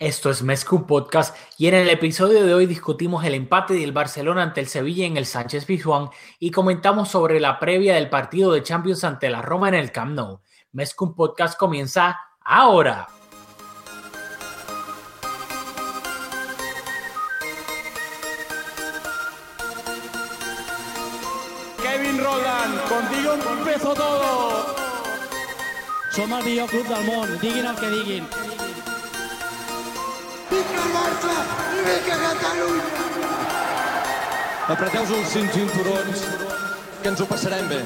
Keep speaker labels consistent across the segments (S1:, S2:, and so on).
S1: Esto es Mezcum Podcast y en el episodio de hoy discutimos el empate del Barcelona ante el Sevilla en el Sánchez Pizjuán y comentamos sobre la previa del partido de Champions ante la Roma en el Camp Nou. Mezcum Podcast comienza ahora.
S2: Kevin Roland, contigo empezó todo.
S3: Som el millor club del món, diguin el que diguin.
S2: Apreteu-vos els cinc cinturons, que ens ho passarem bé.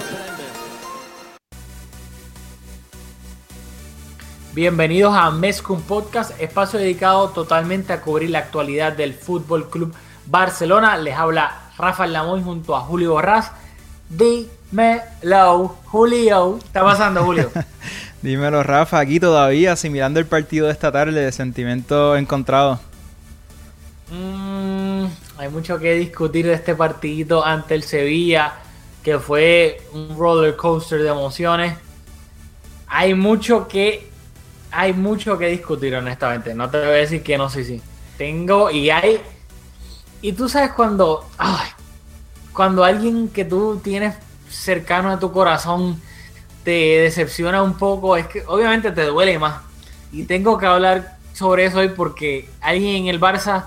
S1: Bienvenidos a Mezcum Podcast, espacio dedicado totalmente a cubrir la actualidad del Fútbol Club Barcelona. Les habla Rafael Lamoy junto a Julio Borrás. Dímelo, Julio. ¿Qué está pasando, Julio?
S4: Dímelo, Rafa, aquí todavía asimilando el partido de esta tarde de sentimientos encontrados.
S1: Mm, hay mucho que discutir de este partidito ante el Sevilla, que fue un roller coaster de emociones. Hay mucho que hay mucho que discutir, honestamente. No te voy a decir que no, sí, sí. Tengo y hay. Y tú sabes cuando. ay, cuando alguien que tú tienes cercano a tu corazón te decepciona un poco, es que obviamente te duele más. Y tengo que hablar sobre eso hoy porque alguien en el Barça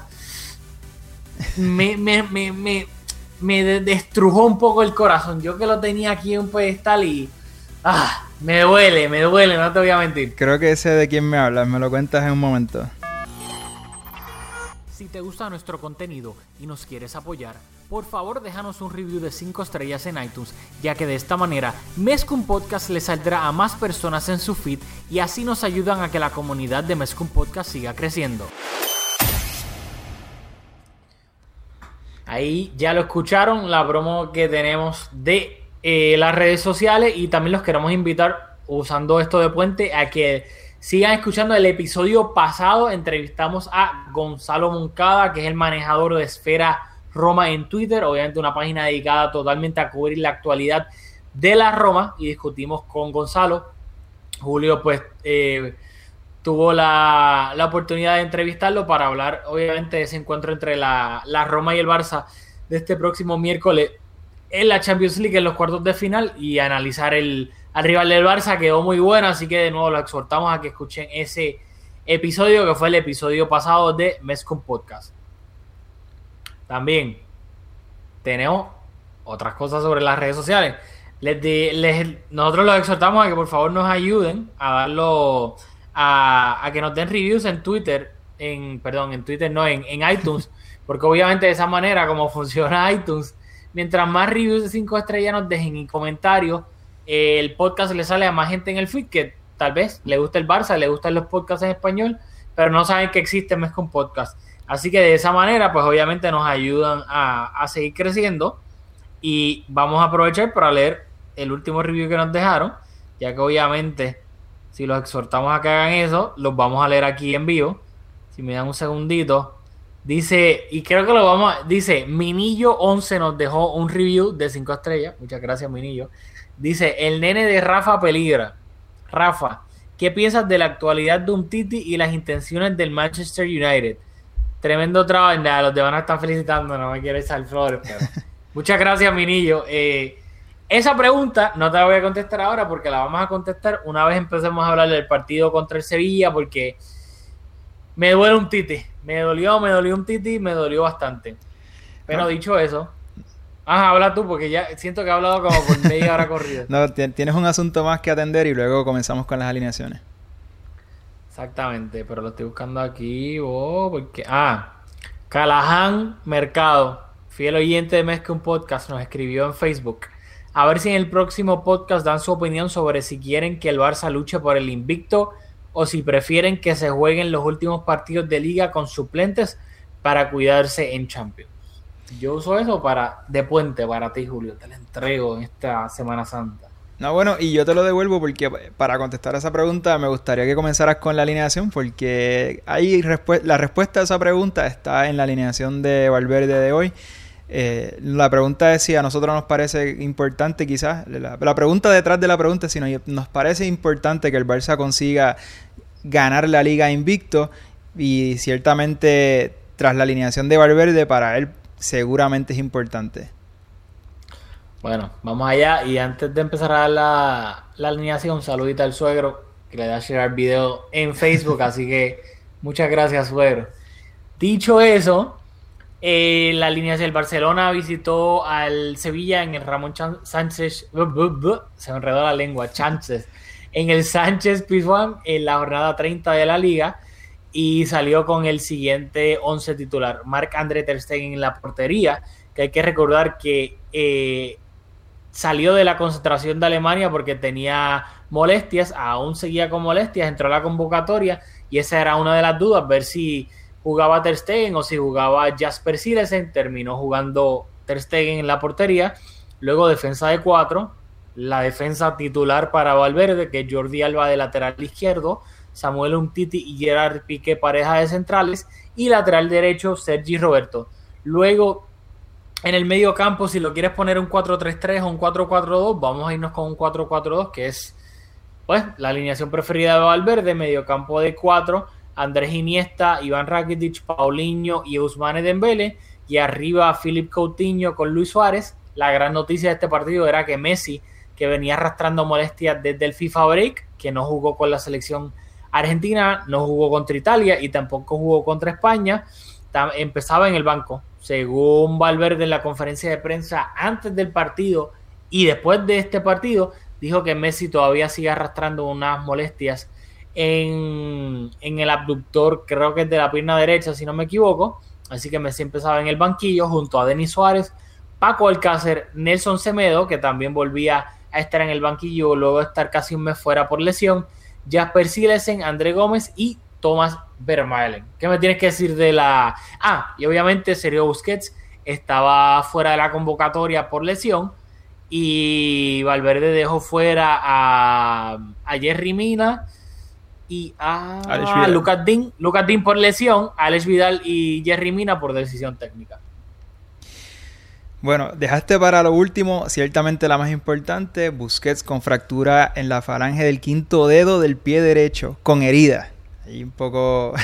S1: me, me, me, me, me de- destrujó un poco el corazón. Yo que lo tenía aquí en un pedestal y. Ah, me duele, me duele, no te voy a mentir.
S4: Creo que sé de quién me hablas, me lo cuentas en un momento.
S1: Si te gusta nuestro contenido y nos quieres apoyar, por favor déjanos un review de 5 estrellas en iTunes, ya que de esta manera Mezcum Podcast le saldrá a más personas en su feed y así nos ayudan a que la comunidad de Mezcum Podcast siga creciendo. Ahí ya lo escucharon, la promo que tenemos de eh, las redes sociales y también los queremos invitar usando esto de puente a que sigan escuchando el episodio pasado. Entrevistamos a Gonzalo Moncada, que es el manejador de Esfera Roma en Twitter, obviamente una página dedicada totalmente a cubrir la actualidad de la Roma y discutimos con Gonzalo. Julio pues eh, tuvo la, oportunidad de entrevistarlo para hablar obviamente de ese encuentro entre la, la Roma y el Barça de este próximo miércoles en la Champions League en los cuartos de final y analizar el al rival del Barça quedó muy bueno así que de nuevo lo exhortamos a que escuchen ese episodio que fue el episodio pasado de Mezcum Podcast también tenemos otras cosas sobre las redes sociales. Les di- les- nosotros los exhortamos a que por favor nos ayuden a darlo a, a que nos den reviews en Twitter en perdón en Twitter no en, en iTunes porque obviamente de esa manera como funciona iTunes mientras más reviews de 5 estrellas nos dejen y comentarios eh, el podcast le sale a más gente en el feed que tal vez le gusta el Barça le gustan los podcasts en español pero no saben que existe Mezcum Podcast así que de esa manera pues obviamente nos ayudan a, a seguir creciendo y vamos a aprovechar para leer el último review que nos dejaron, ya que obviamente si los exhortamos a que hagan eso, los vamos a leer aquí en vivo. Si me dan un segundito. Dice, y creo que lo vamos a, dice, Minillo11 nos dejó un review de 5 estrellas. Muchas gracias, Minillo. Dice, el nene de Rafa peligra. Rafa, ¿qué piensas de la actualidad de un Titi y las intenciones del Manchester United? Tremendo trabajo. Nada, los demás están felicitando, no me quiero echar flores, pero. Muchas gracias, Minillo. Eh, esa pregunta no te la voy a contestar ahora porque la vamos a contestar una vez empecemos a hablar del partido contra el Sevilla porque me duele un titi. Me dolió, me dolió un titi, me dolió bastante. Pero dicho eso, ajá, habla tú porque ya siento que he hablado como por media hora corrida.
S4: No, ti- tienes un asunto más que atender y luego comenzamos con las alineaciones.
S1: Exactamente, pero lo estoy buscando aquí. Oh, porque. Ah, Callahan Mercado, fiel oyente de Mezcla un Podcast, nos escribió en Facebook. A ver si en el próximo podcast dan su opinión sobre si quieren que el Barça luche por el invicto o si prefieren que se jueguen los últimos partidos de liga con suplentes para cuidarse en Champions. Yo uso eso para de puente para ti, Julio. Te lo entrego en esta Semana Santa.
S4: No, bueno, y yo te lo devuelvo porque para contestar esa pregunta me gustaría que comenzaras con la alineación porque ahí la respuesta a esa pregunta está en la alineación de Valverde de hoy. Eh, la pregunta es si a nosotros nos parece importante quizás, la, pregunta detrás de la pregunta si nos, parece importante que el Barça consiga ganar la liga invicto y ciertamente tras la alineación de Valverde para él seguramente es importante.
S1: Bueno, vamos allá y antes de empezar a la, la alineación, saludita al suegro que le da a share el video en Facebook, así que muchas gracias suegro. Dicho eso, eh, la alineación del Barcelona visitó al Sevilla en el Ramón Sánchez, se me enredó la lengua, Chances, en el Sánchez Pizjuán en la jornada 30 de la liga y salió con el siguiente 11 titular. Marc André Ter Stegen en la portería, que hay que recordar que eh, salió de la concentración de Alemania porque tenía molestias, aún seguía con molestias, entró a la convocatoria y esa era una de las dudas, ver si jugaba Ter Stegen o si jugaba Jasper Silesen, terminó jugando Ter Stegen en la portería, luego defensa de cuatro, la defensa titular para Valverde, que es Jordi Alba de lateral izquierdo, Samuel Umtiti y Gerard Piqué pareja de centrales y lateral derecho Sergi Roberto. Luego en el medio campo, si lo quieres poner un 4-3-3 o un 4-4-2, vamos a irnos con un 4-4-2, que es pues la alineación preferida de Valverde, medio campo de 4, Andrés Iniesta, Iván Rakitic, Paulinho y Ousmane Dembele, y arriba Philip Coutinho con Luis Suárez. La gran noticia de este partido era que Messi, que venía arrastrando molestias desde el FIFA Break, que no jugó con la selección argentina, no jugó contra Italia y tampoco jugó contra España, empezaba en el banco según Valverde en la conferencia de prensa antes del partido y después de este partido, dijo que Messi todavía sigue arrastrando unas molestias en, el abductor, creo que es de la pierna derecha, si no me equivoco. Así que Messi empezaba en el banquillo junto a Denis Suárez, Paco Alcácer, Nelson Semedo, que también volvía a estar en el banquillo luego de estar casi un mes fuera por lesión, Jasper Silesen, André Gómez y Thomas Vermaelen. ¿Qué me tienes que decir de la... Ah, y obviamente Sergio Busquets estaba fuera de la convocatoria por lesión y Valverde dejó fuera a, Jerry Mina y a Lucas Dean, Lucas Dean por lesión, Alex Vidal y Jerry Mina por decisión técnica.
S4: Bueno, dejaste para lo último, ciertamente la más importante, Busquets con fractura en la falange del quinto dedo del pie derecho, con herida. Y un poco.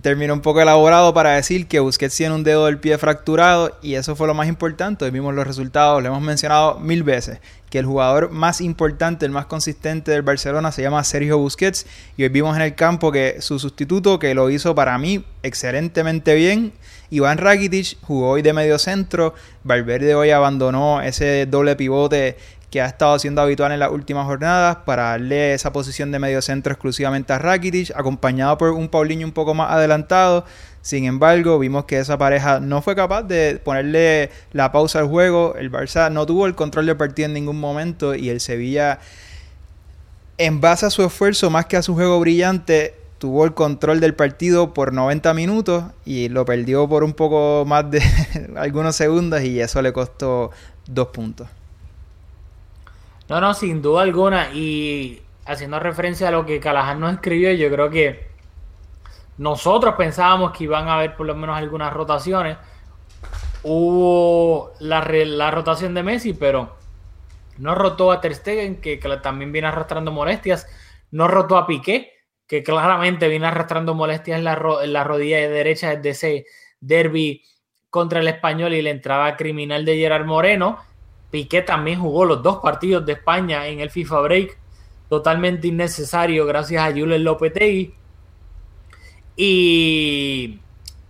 S4: terminó un poco elaborado para decir que Busquets tiene un dedo del pie fracturado y eso fue lo más importante. Hoy vimos los resultados, lo hemos mencionado mil veces, que el jugador más importante, el más consistente del Barcelona se llama Sergio Busquets y hoy vimos en el campo que su sustituto, que lo hizo para mí excelentemente bien, Iván Rakitic jugó hoy de medio centro, Valverde hoy abandonó ese doble pivote que ha estado siendo habitual en las últimas jornadas para darle esa posición de medio centro exclusivamente a Rakitic, acompañado por un Paulinho un poco más adelantado. Sin embargo, vimos que esa pareja no fue capaz de ponerle la pausa al juego. El Barça no tuvo el control del partido en ningún momento y el Sevilla, en base a su esfuerzo más que a su juego brillante, tuvo el control del partido por 90 minutos y lo perdió por un poco más de algunos segundos y eso le costó dos puntos.
S1: No, no, sin duda alguna. Y haciendo referencia a lo que Callahan nos escribió, yo creo que nosotros pensábamos que iban a haber por lo menos algunas rotaciones. Hubo la, la rotación de Messi, pero no rotó a Ter Stegen, que, también viene arrastrando molestias. No rotó a Piqué, que claramente viene arrastrando molestias en la, en la rodilla derecha desde ese derby contra el español y la entrada criminal de Gerard Moreno. Piqué también jugó los dos partidos de España en el FIFA Break, totalmente innecesario gracias a Jules Lopetegui. Y,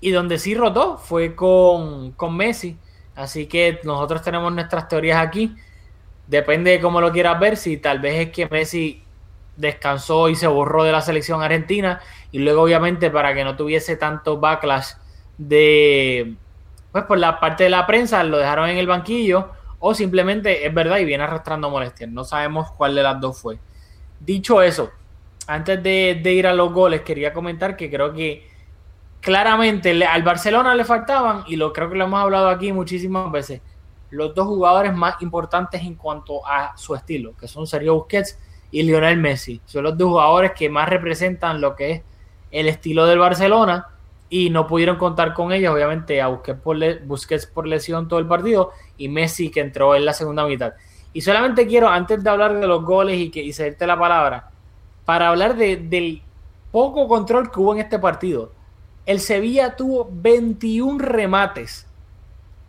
S1: y donde sí rotó fue con, con Messi. Así que nosotros tenemos nuestras teorías aquí. Depende de cómo lo quieras ver, si tal vez es que Messi descansó y se borró de la selección argentina y luego obviamente para que no tuviese tanto backlash de pues por la parte de la prensa lo dejaron en el banquillo o simplemente es verdad y viene arrastrando molestias. No sabemos cuál de las dos fue. Dicho eso, antes de, ir a los goles, quería comentar que creo que claramente al Barcelona le faltaban, y lo creo que lo hemos hablado aquí muchísimas veces, los dos jugadores más importantes en cuanto a su estilo, que son Sergio Busquets y Lionel Messi. Son los dos jugadores que más representan lo que es el estilo del Barcelona y no pudieron contar con ellos, obviamente a Busquets por lesión todo el partido y Messi que entró en la segunda mitad. Y solamente quiero, antes de hablar de los goles y, que, y cederte la palabra, para hablar de- del poco control que hubo en este partido. El Sevilla tuvo 21 remates,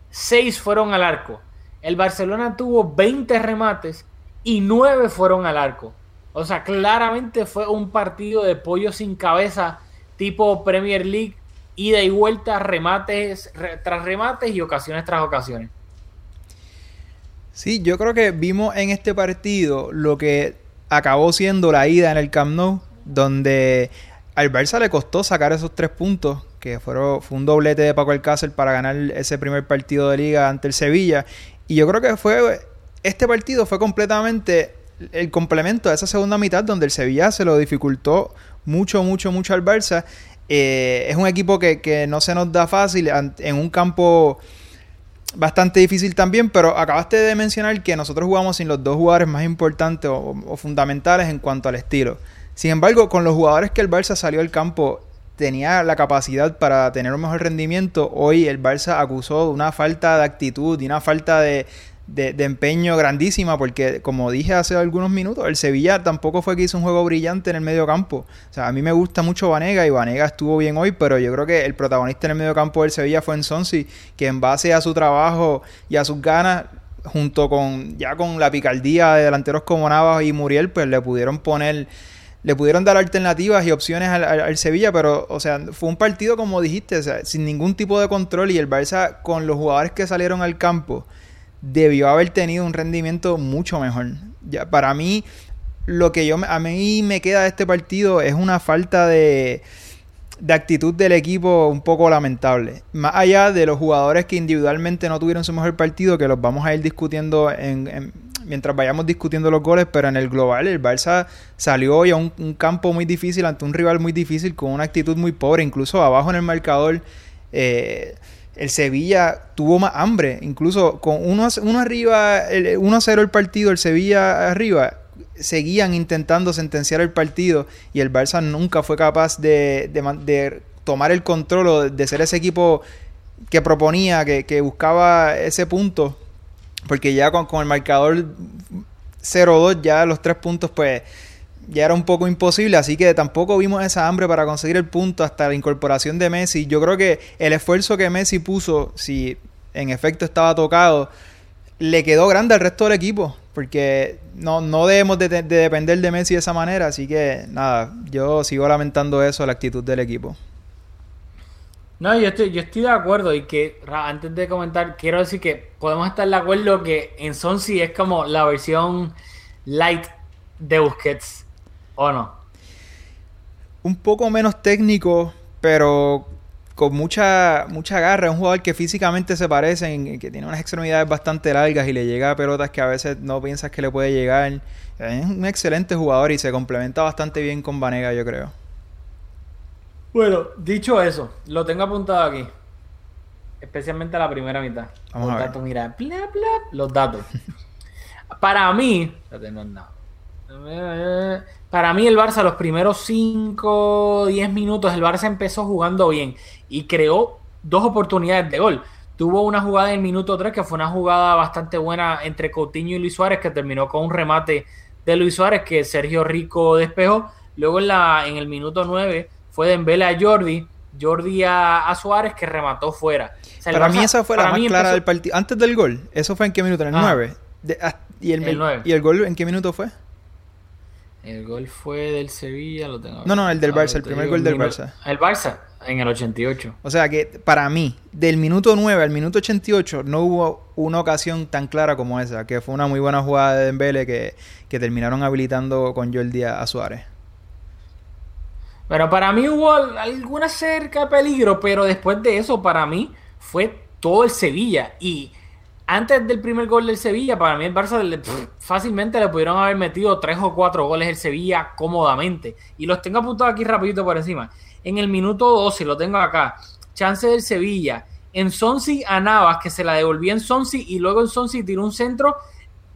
S1: 6 fueron al arco. El Barcelona tuvo 20 remates y 9 fueron al arco. O sea, claramente fue un partido de pollo sin cabeza, tipo Premier League, ida y vuelta, remates re- tras remates y ocasiones tras ocasiones.
S4: Sí, yo creo que vimos en este partido lo que acabó siendo la ida en el Camp Nou, donde al Barça le costó sacar esos tres puntos, que fueron, fue un doblete de Paco Alcácer para ganar ese primer partido de liga ante el Sevilla. Y yo creo que fue este partido fue completamente el complemento a esa segunda mitad donde el Sevilla se lo dificultó mucho, mucho, mucho al Barça. Eh, es un equipo que, que no se nos da fácil en un campo bastante difícil también, pero acabaste de mencionar que nosotros jugamos sin los dos jugadores más importantes o, fundamentales en cuanto al estilo. Sin embargo, con los jugadores que el Barça salió al campo tenía la capacidad para tener un mejor rendimiento, hoy el Barça acusó una falta de actitud y una falta de, de, empeño grandísima, porque como dije hace algunos minutos, el Sevilla tampoco fue que hizo un juego brillante en el medio campo. O sea, a mí me gusta mucho Vanega y Vanega estuvo bien hoy, pero yo creo que el protagonista en el medio campo del Sevilla fue en Sonsi, que en base a su trabajo y a sus ganas, junto con ya con la picardía de delanteros como Navas y Muriel, pues le pudieron poner le pudieron dar alternativas y opciones al, al- al Sevilla, pero, o sea, fue un partido, como dijiste, o sea, sin ningún tipo de control y el Barça, con los jugadores que salieron al campo, debió haber tenido un rendimiento mucho mejor. Ya, para mí, lo que yo a mí me queda de este partido es una falta de, de actitud del equipo un poco lamentable. Más allá de los jugadores que individualmente no tuvieron su mejor partido, que los vamos a ir discutiendo en, en- mientras vayamos discutiendo los goles, pero en el global el Barça salió hoy a un, un campo muy difícil ante un rival muy difícil con una actitud muy pobre, incluso abajo en el marcador. eh, el Sevilla tuvo más hambre, incluso con uno, uno arriba, el 1-0 el partido, el Sevilla arriba, seguían intentando sentenciar el partido y el Barça nunca fue capaz de, tomar el control o de ser ese equipo que proponía, que, que buscaba ese punto, porque ya con, con el marcador 0-2, ya los tres puntos, pues ya era un poco imposible, así que tampoco vimos esa hambre para conseguir el punto hasta la incorporación de Messi. Yo creo que el esfuerzo que Messi puso, si en efecto estaba tocado, le quedó grande al resto del equipo, porque no, no debemos de, de depender de Messi de esa manera, así que nada, yo sigo lamentando eso, la actitud del equipo.
S1: No, yo estoy, yo estoy de acuerdo y que antes de comentar, quiero decir que podemos estar de acuerdo que en Sonsi es como la versión light de Busquets, ¿o no?
S4: un poco menos técnico, pero con mucha mucha garra. Es un jugador que físicamente se parece, en- que tiene unas extremidades bastante largas y le llega a pelotas que a veces no piensas que le puede llegar. Es un excelente jugador y se complementa bastante bien con Vanega, yo creo.
S1: Bueno, dicho eso, lo tengo apuntado aquí. Especialmente la primera mitad.
S4: Vamos
S1: los
S4: a ver.
S1: datos, mira, bla, bla, los datos. Para mí, no nada. Para mí el Barça los primeros 5, 10 minutos, el Barça empezó jugando bien y creó dos oportunidades de gol. Tuvo una jugada en el minuto 3 que fue una jugada bastante buena entre Coutinho y Luis Suárez que terminó con un remate de Luis Suárez que Sergio Rico despejó. Luego en, la, en el minuto 9 fue Dembele a Jordi, Jordi a, a Suárez que remató fuera. O sea, el
S4: Para mí esa fue la más clara
S1: empezó-
S4: del partido. Antes del gol, ¿eso fue en qué minuto? En el
S1: Ah.
S4: 9. De- ah, ¿y, el,
S1: El nueve.
S4: ¿Y el gol en qué minuto fue?
S1: El gol fue del Sevilla, lo tengo.
S4: No, no, el del Barça, el primer gol
S1: el
S4: del Barça.
S1: El Barça, en el 88.
S4: O sea que para mí, del minuto 9 al minuto 88, no hubo una ocasión tan clara como esa, que fue una muy buena jugada de Dembele que, que terminaron habilitando con Jordi a, a Suárez.
S1: Pero para mí hubo al- alguna cerca de peligro, pero después de eso, para mí, fue todo el Sevilla. Y antes del primer gol del Sevilla, para mí el Barça le- fácilmente le pudieron haber metido tres o cuatro goles el Sevilla cómodamente. Y los tengo apuntados aquí rapidito por encima. En el minuto 12, lo tengo acá, chance del Sevilla. En Sonsi a Navas, que se la devolvía en Sonsi y luego en Sonsi tiró un centro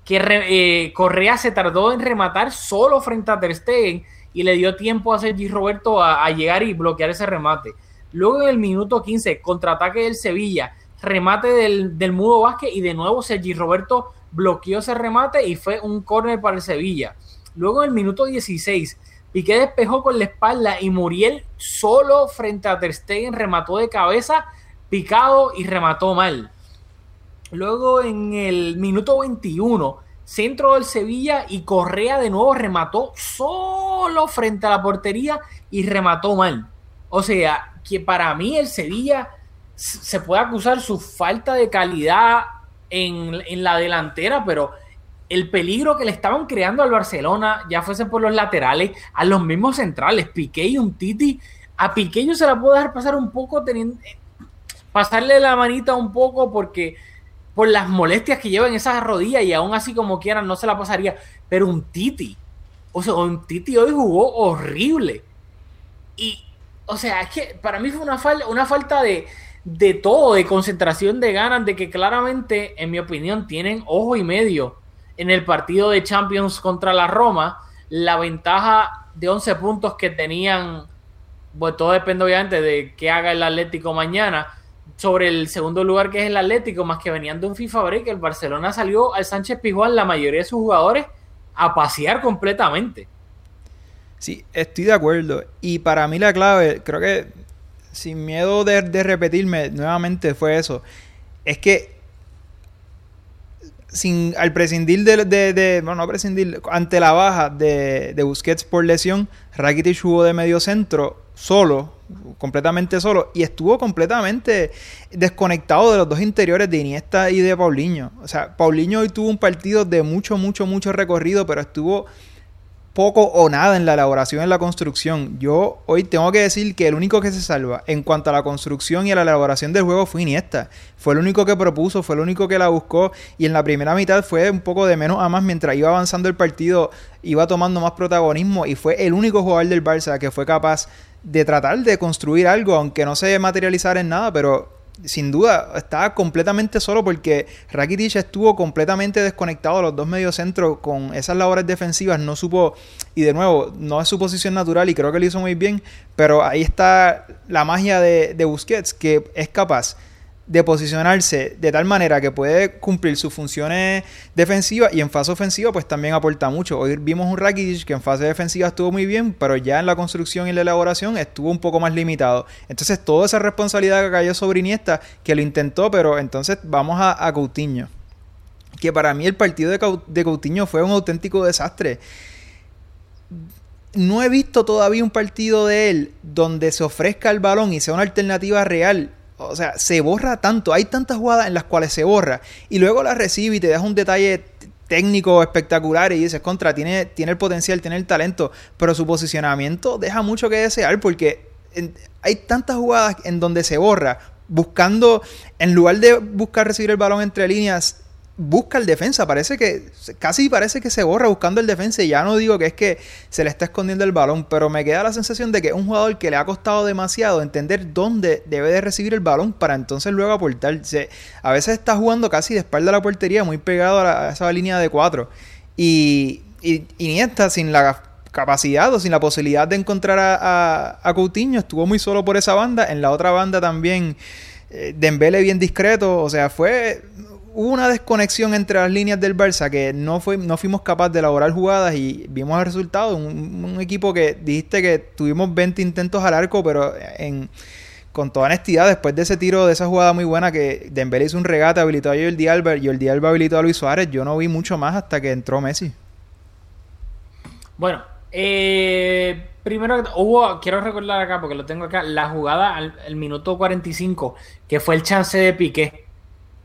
S1: que re- eh, Correa se tardó en rematar solo frente a Ter Stegen y le dio tiempo a Sergi Roberto a, a llegar y bloquear ese remate. Luego en el minuto 15, contraataque del Sevilla, remate del, del Mudo Vázquez y de nuevo Sergi Roberto bloqueó ese remate y fue un córner para el Sevilla. Luego en el minuto 16, Piqué despejó con la espalda y Muriel solo frente a Ter Stegen remató de cabeza, picado y remató mal. Luego en el minuto 21, centro del Sevilla y Correa de nuevo remató solo frente a la portería y remató mal. O sea, que para mí el Sevilla se puede acusar su falta de calidad en, en la delantera, pero el peligro que le estaban creando al Barcelona, ya fuese por los laterales, a los mismos centrales, Piqué y un Titi, a Piqué yo se la puedo dejar pasar un poco teniendo, pasarle la manita un poco porque por las molestias que lleva en esas rodillas y aún así como quieran no se la pasaría. Pero un Titi, o sea, un Titi hoy jugó horrible. Y, o sea, es que para mí fue una, una falta de, de todo, de concentración, de ganas, de que claramente, en mi opinión, tienen ojo y medio en el partido de Champions contra la Roma. La ventaja de 11 puntos que tenían, pues todo depende obviamente de qué haga el Atlético mañana sobre el segundo lugar que es el Atlético, más que venían de un FIFA break, el Barcelona salió al Sánchez Pizjuán, la mayoría de sus jugadores, a pasear completamente.
S4: Sí, estoy de acuerdo. Y para mí la clave, creo que sin miedo de, de repetirme nuevamente fue eso. Es que sin, al prescindir de, de, de- bueno, no prescindir, ante la baja de, de Busquets por lesión, Rakitic jugó de medio centro solo, completamente solo, y estuvo completamente desconectado de los dos interiores de Iniesta y de Paulinho. O sea, Paulinho hoy tuvo un partido de mucho, mucho, mucho recorrido, pero estuvo poco o nada en la elaboración en la construcción. Yo hoy tengo que decir que el único que se salva en cuanto a la construcción y a la elaboración del juego fue Iniesta. Fue el único que propuso, fue el único que la buscó y en la primera mitad fue un poco de menos a más mientras iba avanzando el partido, iba tomando más protagonismo y fue el único jugador del Barça que fue capaz de tratar de construir algo, aunque no se materializara en nada, pero sin duda estaba completamente solo porque Rakitic estuvo completamente desconectado de los dos mediocentros con esas labores defensivas, no supo, y de nuevo, no es su posición natural y creo que lo hizo muy bien, pero ahí está la magia de, de Busquets, que es capaz de posicionarse de tal manera que puede cumplir sus funciones defensivas y en fase ofensiva pues también aporta mucho. Hoy vimos un Rakitic que en fase defensiva estuvo muy bien, pero ya en la construcción y la elaboración estuvo un poco más limitado. Entonces toda esa responsabilidad que cayó sobre Iniesta, que lo intentó, pero entonces vamos a, a Coutinho. Que para mí el partido de, Cau- de Coutinho fue un auténtico desastre. No he visto todavía un partido de él donde se ofrezca el balón y sea una alternativa real o sea, se borra tanto. Hay tantas jugadas en las cuales se borra. Y luego la recibe y te deja un detalle técnico espectacular y dices, contra, tiene, tiene el potencial, tiene el talento. Pero su posicionamiento deja mucho que desear porque hay tantas jugadas en donde se borra. Buscando, en lugar de buscar recibir el balón entre líneas, busca el defensa. Parece que, casi parece que se borra buscando el defensa. Y ya no digo que es que se le está escondiendo el balón, pero me queda la sensación de que es un jugador que le ha costado demasiado entender dónde debe de recibir el balón para entonces luego aportar. A veces está jugando casi de espalda a la portería, muy pegado a, la- esa línea de cuatro. Y, y Iniesta sin la capacidad o sin la posibilidad de encontrar a, a, a Coutinho, estuvo muy solo por esa banda. En la otra banda también eh, Dembele bien discreto, o sea, fue hubo una desconexión entre las líneas del Barça que no fue no fuimos capaces de elaborar jugadas y vimos el resultado, un, equipo que dijiste que tuvimos 20 intentos al arco, pero en con toda honestidad, después de ese tiro, de esa jugada muy buena que Dembélé hizo un regate, habilitó a Jordi Alba Jordi Alba habilitó a Luis Suárez, yo no vi mucho más hasta que entró Messi.
S1: Bueno, eh, primero hubo, quiero recordar acá, porque lo tengo acá, la jugada al, al minuto 45, que fue el chance de Piqué,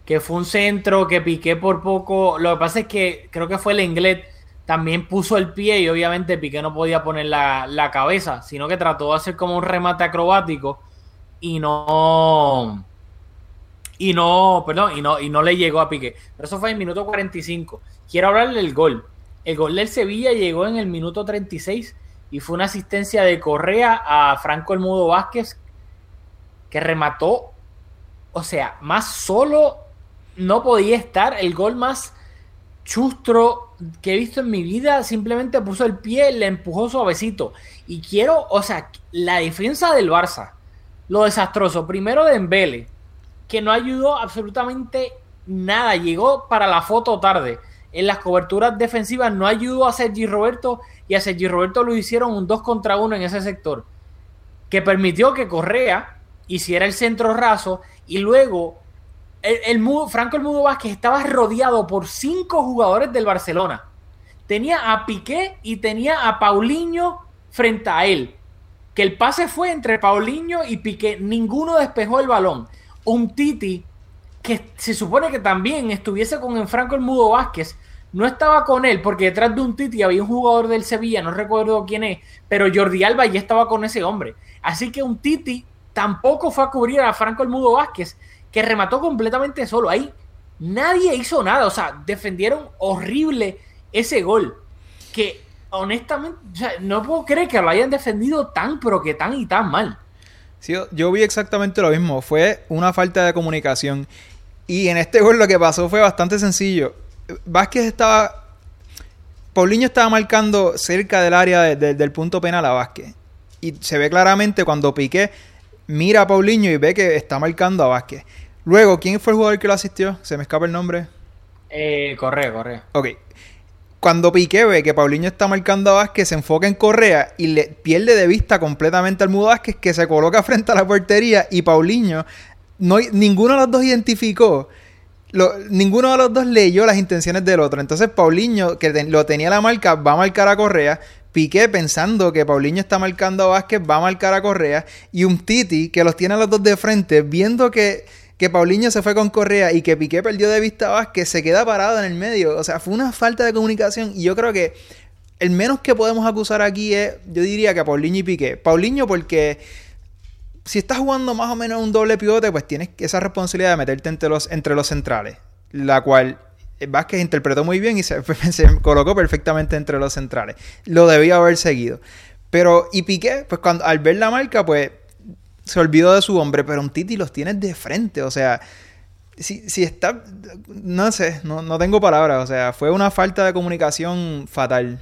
S1: que fue un centro que Piqué por poco, lo que pasa es que creo que fue el Inglés, también puso el pie y obviamente Piqué no podía poner la, la cabeza, sino que trató de hacer como un remate acrobático y no y no, perdón, y no, y no le llegó a Piqué. Pero eso fue en el minuto 45. Quiero hablarle del gol. El gol del Sevilla llegó en el minuto 36 y fue una asistencia de Correa a Franco El Mudo Vázquez que remató, o sea, más solo no podía estar. El gol más chustro que he visto en mi vida, simplemente puso el pie, le empujó suavecito. Y quiero, o sea, la defensa del Barça, lo desastroso. Primero de Embele, que no ayudó absolutamente nada, llegó para la foto tarde. En las coberturas defensivas no ayudó a Sergi Roberto y a Sergi Roberto lo hicieron un 2 contra 1 en ese sector, que permitió que Correa hiciera el centro raso y luego el, Franco el Mudo Vázquez estaba rodeado por cinco jugadores del Barcelona. Tenía a Piqué y tenía a Paulinho frente a él. Que el pase fue entre Paulinho y Piqué. Ninguno despejó el balón. Un Titi que se supone que también estuviese con Franco el Mudo Vázquez. No estaba con él porque detrás de un Titi había un jugador del Sevilla, no recuerdo quién es, pero Jordi Alba ya estaba con ese hombre. Así que un Titi tampoco fue a cubrir a Franco el Mudo Vázquez que remató completamente solo. Ahí nadie hizo nada. O sea, defendieron horrible ese gol. Que honestamente, no puedo creer que lo hayan defendido tan, pero que tan y tan mal.
S4: Sí, yo vi exactamente lo mismo. Fue una falta de comunicación. Y en este gol lo que pasó fue bastante sencillo. Vázquez estaba. Paulinho estaba marcando cerca del área del punto penal a Vázquez. Y se ve claramente cuando Piqué mira a Paulinho y ve que está marcando a Vázquez. Luego, ¿quién fue el jugador que lo asistió? Se me escapa el nombre.
S1: Eh, Correa, Correa.
S4: Ok. Cuando Piqué ve que Paulinho está marcando a Vázquez, se enfoca en Correa y le pierde de vista completamente al Mudo Vázquez que se coloca frente a la portería y Paulinho, no, ninguno de los dos identificó, ninguno de los dos leyó las intenciones del otro. Entonces Paulinho, que lo tenía la marca, va a marcar a Correa, Piqué pensando que Paulinho está marcando a Vázquez, va a marcar a Correa. Y un Titi que los tiene a los dos de frente, viendo que, que Paulinho se fue con Correa y que Piqué perdió de vista a Vázquez, se queda parado en el medio. O sea, fue una falta de comunicación. Y yo creo que el menos que podemos acusar aquí es, yo diría que a Paulinho y Piqué. Paulinho porque si estás jugando más o menos un doble pivote, pues tienes esa responsabilidad de meterte entre los, entre los centrales. La cual Vázquez interpretó muy bien y se, colocó perfectamente entre los centrales. Lo debía haber seguido. Pero, y Piqué, pues cuando al ver la marca, pues se olvidó de su hombre, pero un Titi los tienes de frente, o sea, si, si está, no sé, no, tengo palabras, o sea, fue una falta de comunicación fatal.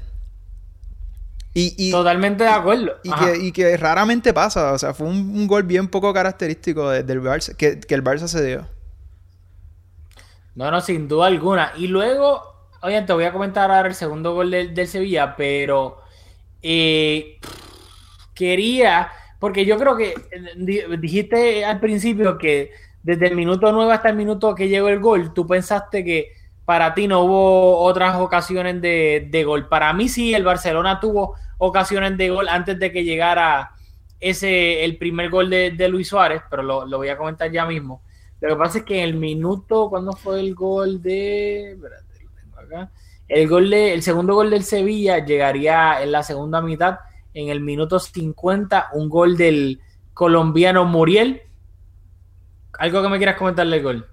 S1: Y, Totalmente de acuerdo.
S4: Y que, raramente pasa, o sea, fue un, gol bien poco característico del Barça, que, que el Barça se dio.
S1: No, no, sin duda alguna. Y luego, oye, te voy a comentar ahora el segundo gol del, Sevilla, pero eh, quería, porque yo creo que eh, dijiste al principio que desde el minuto 9 hasta el minuto que llegó el gol, tú pensaste que para ti no hubo otras ocasiones de, gol. Para mí sí, el Barcelona tuvo ocasiones de gol antes de que llegara ese el primer gol de, Luis Suárez, pero lo, lo voy a comentar ya mismo. Lo que pasa es que en el minuto, ¿cuándo fue el gol de. Espérate, lo tengo acá. El, gol de, el segundo gol del Sevilla llegaría en la segunda mitad, en el minuto 50, un gol del colombiano Muriel. ¿Algo que me quieras comentar del gol?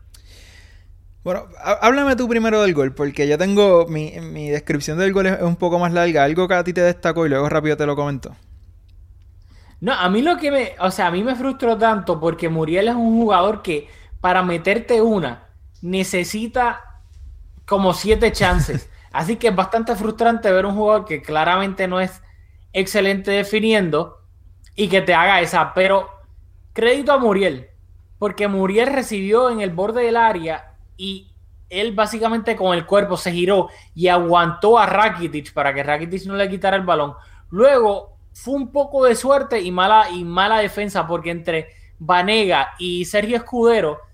S4: Bueno, háblame tú primero del gol, porque yo tengo. Mi, mi descripción del gol es un poco más larga. Algo que a ti te destacó y luego rápido te lo comento.
S1: No, a mí lo que me. O sea, a mí me frustró tanto porque Muriel es un jugador que para meterte una necesita como siete chances. Así que es bastante frustrante ver un jugador que claramente no es excelente definiendo y que te haga esa. Pero crédito a Muriel, porque Muriel recibió en el borde del área y él básicamente con el cuerpo se giró y aguantó a Rakitic para que Rakitic no le quitara el balón. Luego fue un poco de suerte y mala, y mala defensa porque entre Vanega y Sergio Escudero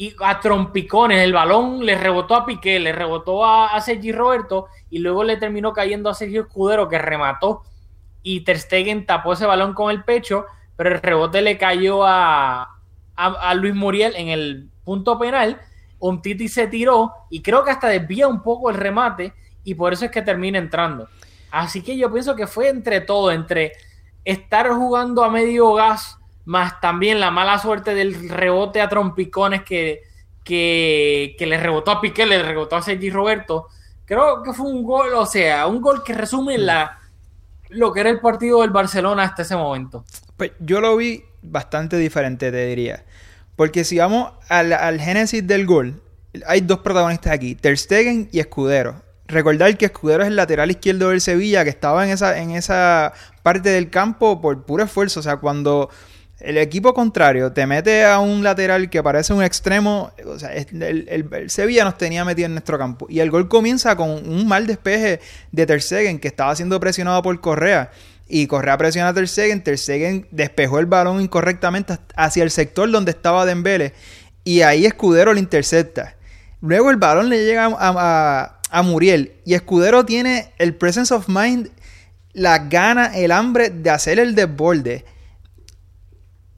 S1: y a trompicones. El balón le rebotó a Piqué, le rebotó a, Sergi Roberto y luego le terminó cayendo a Sergio Escudero que remató y Ter Stegen tapó ese balón con el pecho, pero el rebote le cayó a, a, Luis Muriel en el punto penal. Un Titi se tiró y creo que hasta desvía un poco el remate y por eso es que termina entrando. Así que yo pienso que fue entre todo, entre estar jugando a medio gas más también la mala suerte del rebote a trompicones que, que, que le rebotó a Piqué, le rebotó a Sergi Roberto. Creo que fue un gol, o sea, un gol que resume la, lo que era el partido del Barcelona hasta ese momento.
S4: Pues yo lo vi bastante diferente, te diría. Porque si vamos al, al génesis del gol, hay dos protagonistas aquí, Ter Stegen y Escudero. Recordar que Escudero es el lateral izquierdo del Sevilla, que estaba en esa, en esa parte del campo por puro esfuerzo. O sea, cuando el equipo contrario te mete a un lateral que parece un extremo, o sea, el, Sevilla nos tenía metido en nuestro campo. Y el gol comienza con un mal despeje de Ter Stegen, que estaba siendo presionado por Correa. Y Correa presiona a Ter Stegen, Ter Stegen despejó el balón incorrectamente hacia el sector donde estaba Dembele. Y ahí Escudero lo intercepta. Luego el balón le llega a, a- a Muriel. Y Escudero tiene el presence of mind, la gana, el hambre de hacer el desborde.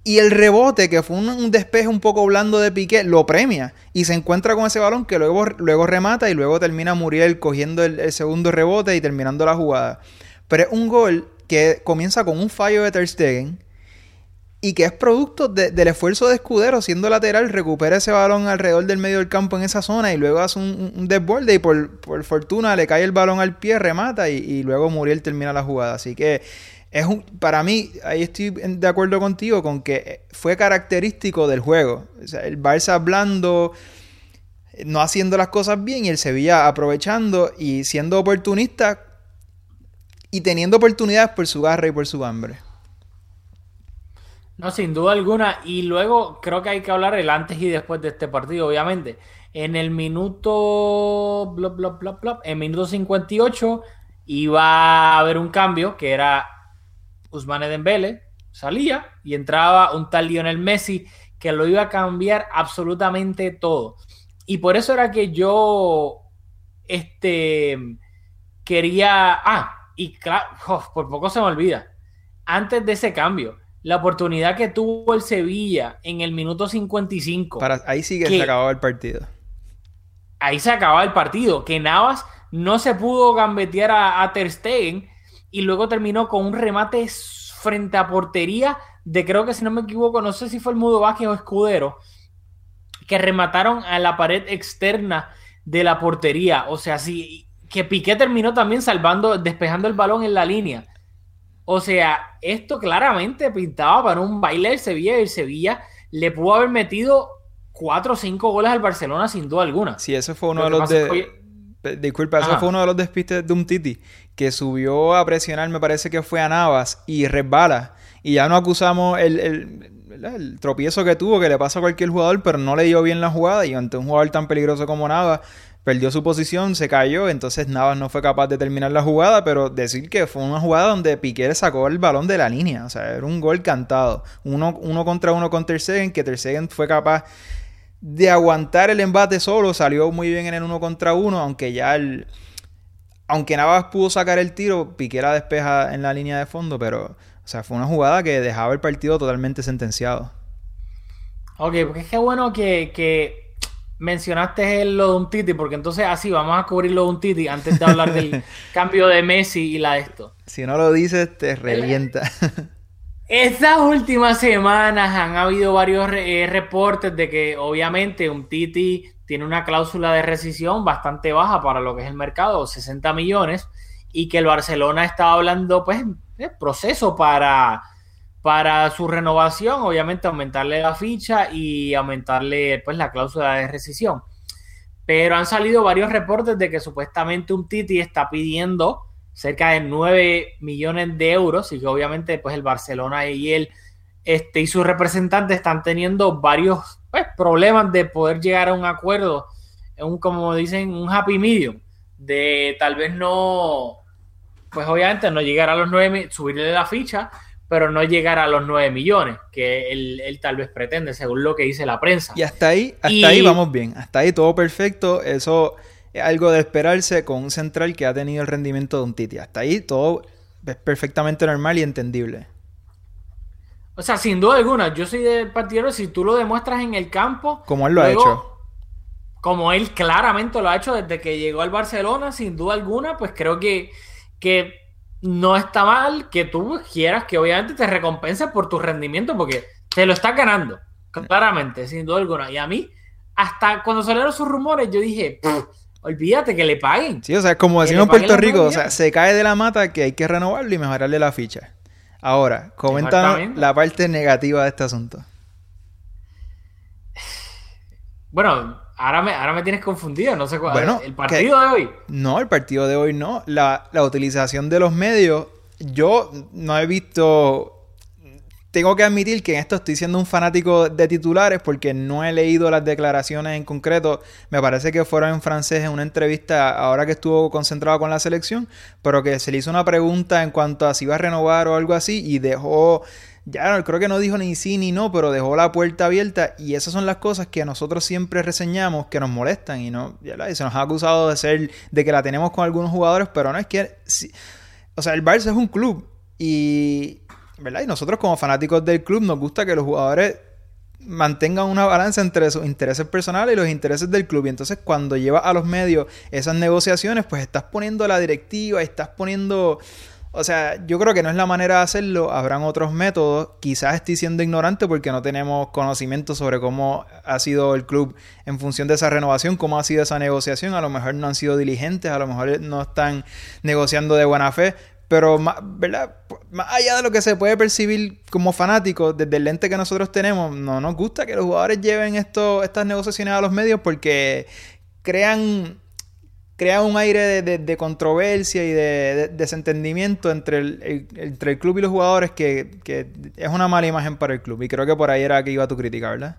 S4: Y el rebote, que fue un, un despeje un poco blando de Piqué, lo premia. Y se encuentra con ese balón que luego, luego remata y luego termina Muriel cogiendo el, segundo rebote y terminando la jugada. Pero es un gol que comienza con un fallo de Ter Stegen y que es producto de- del esfuerzo de Escudero siendo lateral, recupera ese balón alrededor del medio del campo en esa zona y luego hace un, un- un desborde y por, por fortuna le cae el balón al pie, remata y, y luego Muriel termina la jugada. Así que es un, para mí, ahí estoy de acuerdo contigo con que fue característico del juego. O sea, el Barça hablando, no haciendo las cosas bien y el Sevilla aprovechando y siendo oportunista y teniendo oportunidades por su garra y por su hambre.
S1: No, sin duda alguna. Y luego creo que hay que hablar el antes y después de este partido, obviamente. En el minuto. Blop, blop, blop, blop, en minuto 58 iba a haber un cambio que era Usmane Dembele salía y entraba un tal Lionel Messi que lo iba a cambiar absolutamente todo. Y por eso era que yo este quería ah y claro, por poco se me olvida. Antes de ese cambio, la oportunidad que tuvo el Sevilla en el minuto 55
S4: Para, ahí sí que
S1: ¿Qué?
S4: se acababa el partido.
S1: ahí se acababa el partido. Que Navas no se pudo gambetear a, a Ter Stegen y luego terminó con un remate frente a portería de creo que si no me equivoco, no sé si fue el Mudo Vázquez o Escudero, que remataron a la pared externa de la portería. O sea, sí, que Piqué terminó también salvando, despejando el balón en la línea. O sea, esto claramente pintaba para un baile del Sevilla y el Sevilla le pudo haber metido cuatro o cinco goles al Barcelona sin duda alguna.
S4: Sí, ese fue uno
S1: Lo
S4: de los de...
S1: hoy-
S4: Disculpa,
S1: Ajá.
S4: fue uno de los despistes de un Titi que subió a presionar, me parece que fue a Navas y resbala. Y ya no acusamos el, el- tropiezo que tuvo, que le pasa a cualquier jugador, pero no le dio bien la jugada. Y ante un jugador tan peligroso como Navas, perdió su posición, se cayó. Entonces Navas no fue capaz de terminar la jugada, pero decir que fue una jugada donde Piqué le sacó el balón de la línea. O sea, era un gol cantado. Uno, uno contra uno con Ter Stegen, que Ter Stegen fue capaz de aguantar el embate solo, salió muy bien en el uno contra uno, aunque ya el, aunque Navas pudo sacar el tiro, Piqué la despeja en la línea de fondo, pero, o sea, fue una jugada que dejaba el partido totalmente sentenciado.
S1: Ok, porque es que bueno que, que mencionaste lo de un Titi, porque entonces así vamos a cubrir lo de un Titi antes de hablar del cambio de Messi y la de esto.
S4: Si no lo dices, te revienta.
S1: Estas últimas semanas han habido varios eh, reportes de que obviamente un Titi tiene una cláusula de rescisión bastante baja para lo que es el mercado, 60 millones, y que el Barcelona estaba hablando pues de proceso para, para su renovación, obviamente aumentarle la ficha y aumentarle pues la cláusula de rescisión. Pero han salido varios reportes de que supuestamente un Titi está pidiendo cerca de 9 millones de euros y que obviamente pues el Barcelona y él este, y sus representantes están teniendo varios pues, problemas de poder llegar a un acuerdo, un como dicen, un happy medium, de tal vez no, pues obviamente no llegar a los 9, subirle la ficha, pero no llegar a los 9 millones que él, él tal vez pretende, según lo que dice la prensa.
S4: Y hasta ahí, hasta
S1: Y-
S4: ahí vamos bien. Hasta ahí todo perfecto. Eso es algo de esperarse con un central que ha tenido el rendimiento de un Titi. Hasta ahí todo es perfectamente normal y entendible.
S1: O sea, sin duda alguna, yo soy del partidario, si tú lo demuestras en el campo,
S4: Como él lo ha hecho.
S1: Como él claramente lo ha hecho desde que llegó al Barcelona, sin duda alguna, pues creo que, que no está mal que tú quieras que obviamente te recompense por tu rendimiento porque te lo estás ganando, claramente, sin duda alguna. Y a mí, hasta cuando salieron sus rumores, yo dije, "Pff, olvídate que le paguen.
S4: Sí, o sea, como decimos en Puerto Rico, o sea, se cae de la mata que hay que renovarlo y mejorarle la ficha. Ahora, comenta
S1: Exactamente.
S4: la parte negativa de este asunto.
S1: Bueno, ahora me, ahora me tienes confundido, no sé cuál.
S4: Bueno,
S1: el partido de hoy.
S4: No, el partido de hoy no. La, la utilización de los medios, yo no he visto... Tengo que admitir que en esto estoy siendo un fanático de titulares porque no he leído las declaraciones en concreto. Me parece que fueron en francés en una entrevista ahora que estuvo concentrado con la selección, pero que se le hizo una pregunta en cuanto a si iba a renovar o algo así y dejó, ya no, creo que no dijo ni sí ni no, pero dejó la puerta abierta y esas son las cosas que nosotros siempre reseñamos que nos molestan y no, ya y se nos ha acusado de ser, de que la tenemos con algunos jugadores, pero no es que, o sea, el Barça es un club y, ¿verdad? Y nosotros como fanáticos del club nos gusta que los jugadores mantengan una balanza entre sus intereses personales y los intereses del club. Y entonces cuando llevas a los medios esas negociaciones, pues estás poniendo la directiva, estás poniendo... O sea, yo creo que no es la manera de hacerlo, habrán otros métodos. Quizás estoy siendo ignorante porque no tenemos conocimiento sobre cómo ha sido el club en función de esa renovación, cómo ha sido esa negociación. A lo mejor no han sido diligentes, a lo mejor no están negociando de buena fe. Pero, más, ¿verdad? Más allá de lo que se puede percibir como fanáticos, desde el lente que nosotros tenemos, no nos gusta que los jugadores lleven esto, estas negociaciones a los medios porque crean, crean un aire de, de- controversia y de, de- desentendimiento entre el, el- entre el club y los jugadores que, que es una mala imagen para el club. Y creo que por ahí era que iba tu crítica, ¿verdad?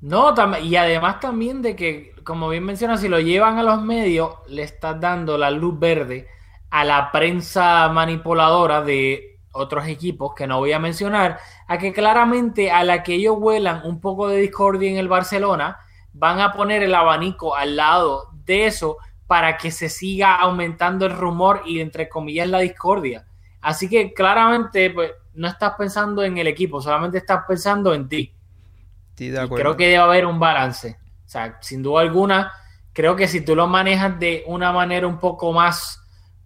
S1: No, y además también de que, como bien mencionas, si lo llevan a los medios, le estás dando la luz verde a la prensa manipuladora de otros equipos que no voy a mencionar, a que claramente a la que ellos huelan un poco de discordia en el Barcelona, van a poner el abanico al lado de eso para que se siga aumentando el rumor y entre comillas la discordia. Así que claramente pues, no estás pensando en el equipo, solamente estás pensando en ti.
S4: Sí, de
S1: Y
S4: acuerdo.
S1: creo que debe haber un balance. O sea, sin duda alguna, creo que si tú lo manejas de una manera un poco más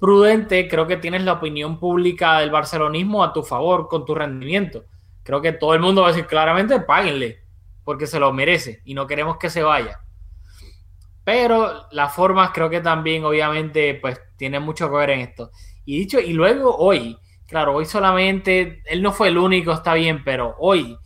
S1: prudente, creo que tienes la opinión pública del barcelonismo a tu favor con tu rendimiento. Creo que todo el mundo va a decir claramente, páguenle, porque se lo merece y no queremos que se vaya. Pero las formas creo que también, obviamente, pues tienen mucho que ver en esto. Y dicho, y luego hoy, claro, hoy solamente, él no fue el único, está bien, pero hoy,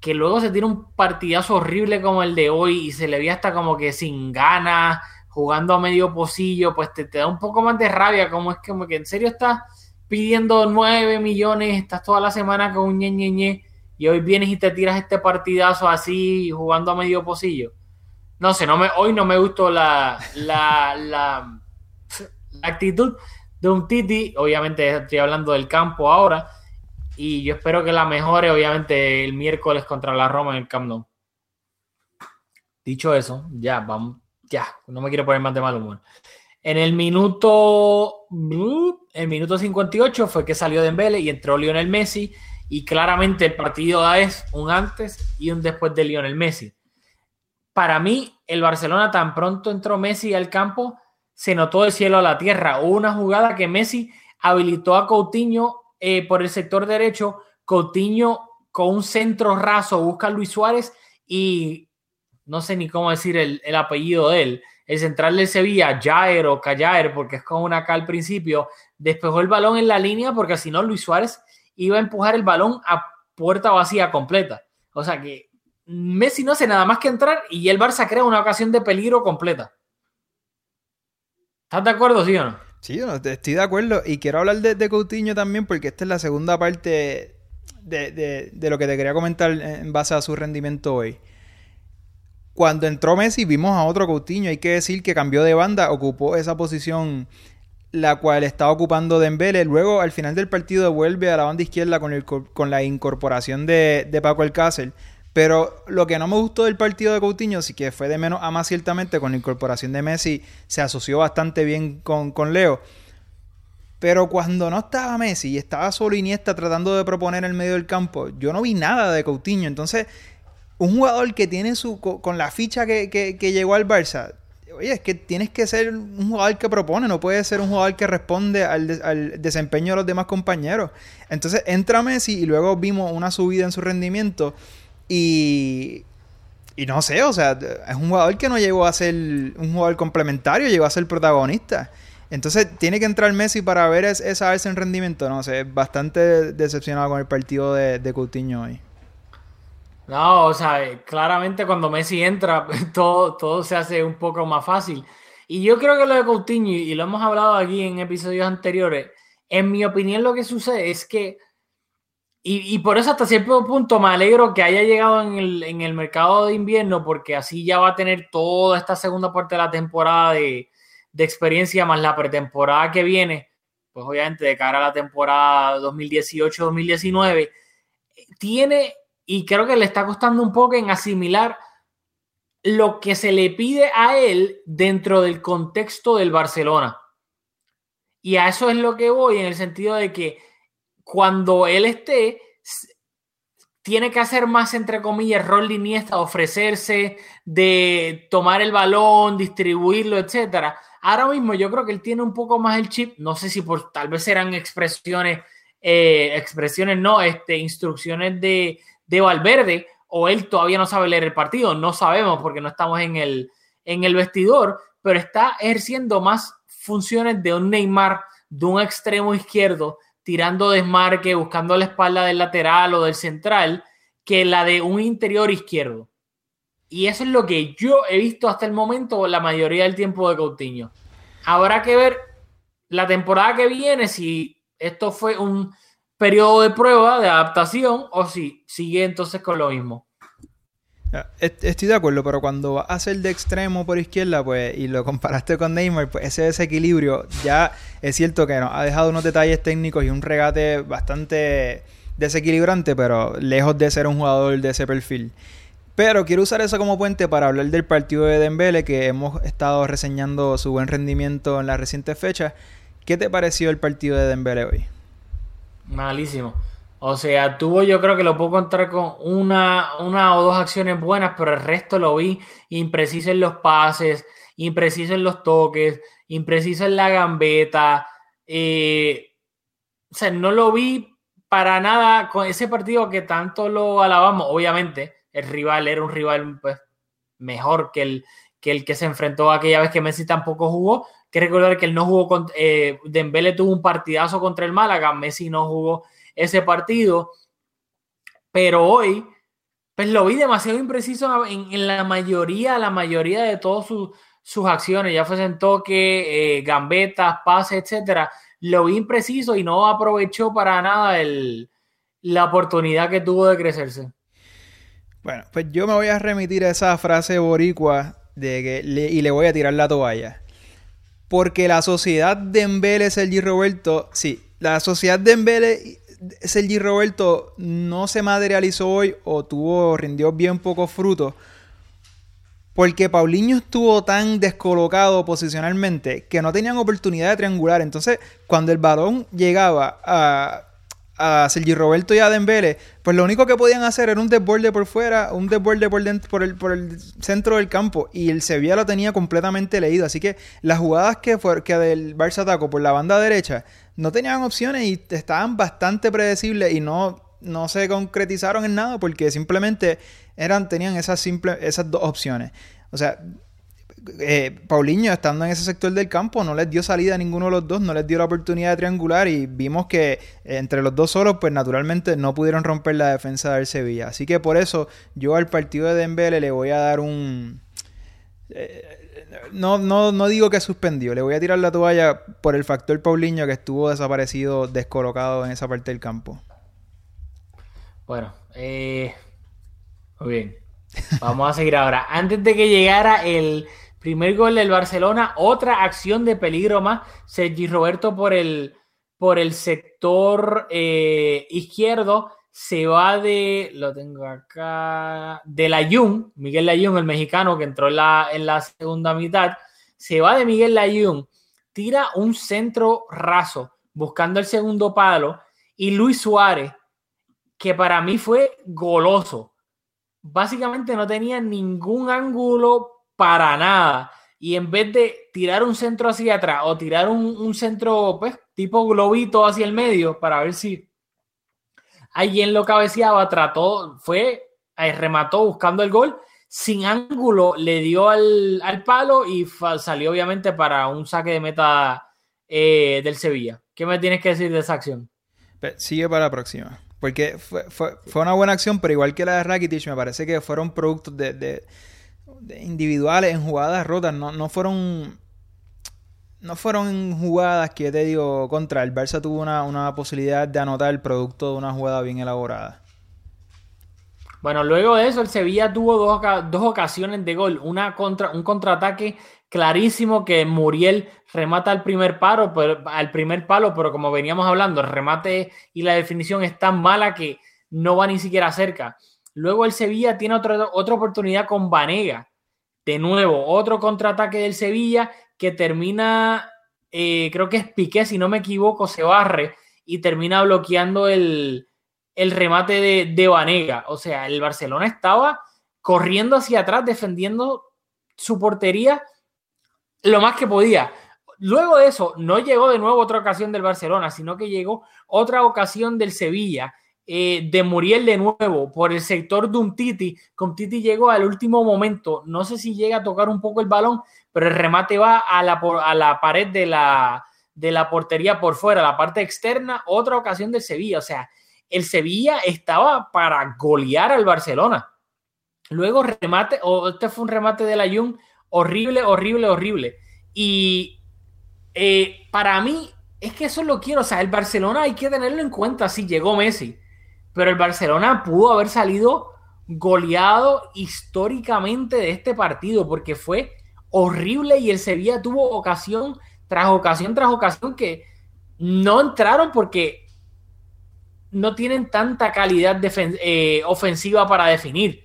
S1: que luego se tiene un partidazo horrible como el de hoy y se le ve hasta como que sin ganas, jugando a medio pocillo, pues te, te da un poco más de rabia, como es como que en serio estás pidiendo 9 millones, estás toda la semana con un ñe, ñe, ñe, y hoy vienes y te tiras este partidazo así, jugando a medio pocillo. No sé, no me, hoy no me gustó la, la, la, la actitud de un Titi, obviamente estoy hablando del campo ahora, y yo espero que la mejore, obviamente, el miércoles contra la Roma en el Camp Nou. Dicho eso, ya, vamos, ya, no me quiero poner más de mal humor. En el minuto, el minuto 58 fue que salió Dembele y entró Lionel Messi y claramente el partido es un antes y un después de Lionel Messi. Para mí, el Barcelona tan pronto entró Messi al campo, se notó del cielo a la tierra. Hubo una jugada que Messi habilitó a Coutinho eh, por el sector derecho. Coutinho con un centro raso busca a Luis Suárez y no sé ni cómo decir el, el apellido de él. El central del Sevilla, Jair o Callaer, porque es con una K al principio, despejó el balón en la línea porque si no Luis Suárez iba a empujar el balón a puerta vacía completa. O sea que Messi no hace nada más que entrar y el Barça crea una ocasión de peligro completa. ¿Estás de acuerdo, sí o no?
S4: Sí, yo estoy de acuerdo. Y quiero hablar de, de Coutinho también porque esta es la segunda parte de lo que te quería comentar en base a su rendimiento hoy. Cuando entró Messi vimos a otro Coutinho. Hay que decir que cambió de banda, ocupó esa posición la cual estaba ocupando Dembele. Luego, al final del partido, vuelve a la banda izquierda con la incorporación de, de Paco Alcácer. Pero lo que no me gustó del partido de Coutinho, sí que fue de menos a más ciertamente, con la incorporación de Messi, se asoció bastante bien con, con Leo. Pero cuando no estaba Messi y estaba solo Iniesta tratando de proponer en el medio del campo, yo no vi nada de Coutinho. Entonces, un jugador que tiene su co- con la ficha que, que- que llegó al Barça, oye, es que tienes que ser un jugador que propone, no puedes ser un jugador que responde al, al, desempeño de los demás compañeros. Entonces entra Messi y luego vimos una subida en su rendimiento y, y no sé, o sea, es un jugador que no llegó a ser un jugador complementario, llegó a ser protagonista. Entonces tiene que entrar Messi para ver esa alza en rendimiento. No sé, bastante decepcionado con el partido de, de Coutinho hoy.
S1: No, o sea, claramente cuando Messi entra, todo, todo se hace un poco más fácil. Y yo creo que lo de Coutinho, y lo hemos hablado aquí en episodios anteriores, en mi opinión lo que sucede es que, y, por eso hasta cierto punto me alegro que haya llegado en el, en el mercado de invierno, porque así ya va a tener toda esta segunda parte de la temporada de, de experiencia más la pretemporada que viene, pues obviamente de cara a la temporada 2018-2019, tiene, y creo que le está costando un poco en asimilar lo que se le pide a él dentro del contexto del Barcelona. Y a eso es lo que voy, en el sentido de que cuando él esté, tiene que hacer más, entre comillas, rol de Iniesta, ofrecerse, de tomar el balón, distribuirlo, etcétera Ahora mismo yo creo que él tiene un poco más el chip, no sé si por tal vez eran expresiones, eh, expresiones no, este, instrucciones de, de Valverde, o él todavía no sabe leer el partido, no sabemos porque no estamos en el, en el vestidor, pero está ejerciendo más funciones de un Neymar, de un extremo izquierdo, tirando desmarque, buscando la espalda del lateral o del central, que la de un interior izquierdo. Y eso es lo que yo he visto hasta el momento la mayoría del tiempo de Coutinho. Habrá que ver la temporada que viene si esto fue un periodo de prueba, de adaptación, o si sigue entonces con lo mismo.
S4: Estoy de acuerdo, pero cuando hace el de extremo por izquierda, pues, y lo comparaste con Neymar, pues ese desequilibrio ya es cierto que nos ha dejado unos detalles técnicos y un regate bastante desequilibrante, pero lejos de ser un jugador de ese perfil. Pero quiero usar eso como puente para hablar del partido de Dembele, que hemos estado reseñando su buen rendimiento en las recientes fechas. ¿Qué te pareció el partido de Dembele hoy?
S1: Malísimo. O sea, tuvo yo creo que lo puedo contar con una, una o dos acciones buenas, pero el resto lo vi impreciso en los pases, impreciso en los toques, impreciso en la gambeta. Eh, o sea, no lo vi para nada con ese partido que tanto lo alabamos, obviamente el rival era un rival pues, mejor que el, que el que se enfrentó aquella vez que Messi tampoco jugó. Que recordar que él no jugó con eh, Dembele tuvo un partidazo contra el Málaga, Messi no jugó ese partido, pero hoy pues lo vi demasiado impreciso en, la mayoría, la mayoría de todas sus, acciones, ya fuesen toque, eh, gambetas, pases, etcétera, lo vi impreciso y no aprovechó para nada el, la oportunidad que tuvo de crecerse.
S4: Bueno, pues yo me voy a remitir a esa frase boricua de que y le voy a tirar la toalla. Porque la sociedad de Embele Sergi Roberto, sí, la sociedad de Embele Sergi Roberto no se materializó hoy o tuvo, rindió bien pocos frutos. Porque Paulinho estuvo tan descolocado posicionalmente que no tenían oportunidad de triangular. Entonces, cuando el balón llegaba a a Sergi Roberto y a Dembele, pues lo único que podían hacer era un desborde por fuera, un desborde por, dentro, por, el, por el centro del campo. Y el Sevilla lo tenía completamente leído. Así que las jugadas que, fue, que del Barça atacó por la banda derecha no tenían opciones y estaban bastante predecibles y no, no se concretizaron en nada porque simplemente eran, tenían esas, simple, esas dos opciones. O sea, eh, Paulinho, estando en ese sector del campo, no les dio salida a ninguno de los dos, no les dio la oportunidad de triangular y vimos que entre los dos solos, pues naturalmente no pudieron romper la defensa del Sevilla. Así que por eso yo al partido de Dembele le voy a dar un... Eh, no, no, no digo que suspendió, le voy a tirar la toalla por el factor Paulinho que estuvo desaparecido, descolocado en esa parte del campo.
S1: Bueno, eh, muy bien. Vamos a seguir ahora. Antes de que llegara el Primer gol del Barcelona, otra acción de peligro más. Sergi Roberto por el, por el sector eh, izquierdo se va de, lo tengo acá, de Layún, Miguel Layún, el mexicano que entró en la, en la segunda mitad, se va de Miguel Layún, tira un centro raso buscando el segundo palo y Luis Suárez, que para mí fue goloso. Básicamente no tenía ningún ángulo para nada. y en vez de tirar un centro hacia atrás o tirar un, un centro pues, tipo globito hacia el medio para ver si alguien lo cabeceaba, trató, fue, eh, remató buscando el gol, sin ángulo le dio al, al palo y salió obviamente para un saque de meta eh, del Sevilla. ¿Qué me tienes que decir de esa acción?
S4: Pe- Sigue para la próxima. Porque fue, fue, fue una buena acción, pero igual que la de Rakitic, me parece que fueron productos de individuales en jugadas rotas. No, no fueron. No fueron jugadas que te digo contra. El Barça tuvo una, una posibilidad de anotar el producto de una jugada bien elaborada.
S1: Bueno, luego de eso, el Sevilla tuvo dos, dos ocasiones de gol. Una contra, un contraataque clarísimo que Muriel remata al primer paro, pero, al primer palo, pero como veníamos hablando, el remate y la definición es tan mala que no va ni siquiera cerca. Luego el Sevilla tiene otra, otra oportunidad con Vanega. De nuevo, otro contraataque del Sevilla que termina, eh, creo que es Piqué, si no me equivoco, se barre y termina bloqueando el, el remate de, de Vanega. O sea, el Barcelona estaba corriendo hacia atrás, defendiendo su portería lo más que podía. Luego de eso, no llegó de nuevo otra ocasión del Barcelona, sino que llegó otra ocasión del Sevilla, eh, de Muriel de nuevo, por el sector de un Titi. Con Titi llegó al último momento, no sé si llega a tocar un poco el balón, pero el remate va a la, a la pared de la, de la portería por fuera, la parte externa, otra ocasión del Sevilla. O sea, el Sevilla estaba para golear al Barcelona. Luego remate, o este fue un remate de la Jun horrible, horrible, horrible. Y eh, para mí, es que eso lo quiero. O sea, el Barcelona hay que tenerlo en cuenta. Sí, llegó Messi. Pero el Barcelona pudo haber salido goleado históricamente de este partido porque fue horrible y el Sevilla tuvo ocasión tras ocasión tras ocasión que no entraron porque no tienen tanta calidad eh, ofensiva para definir.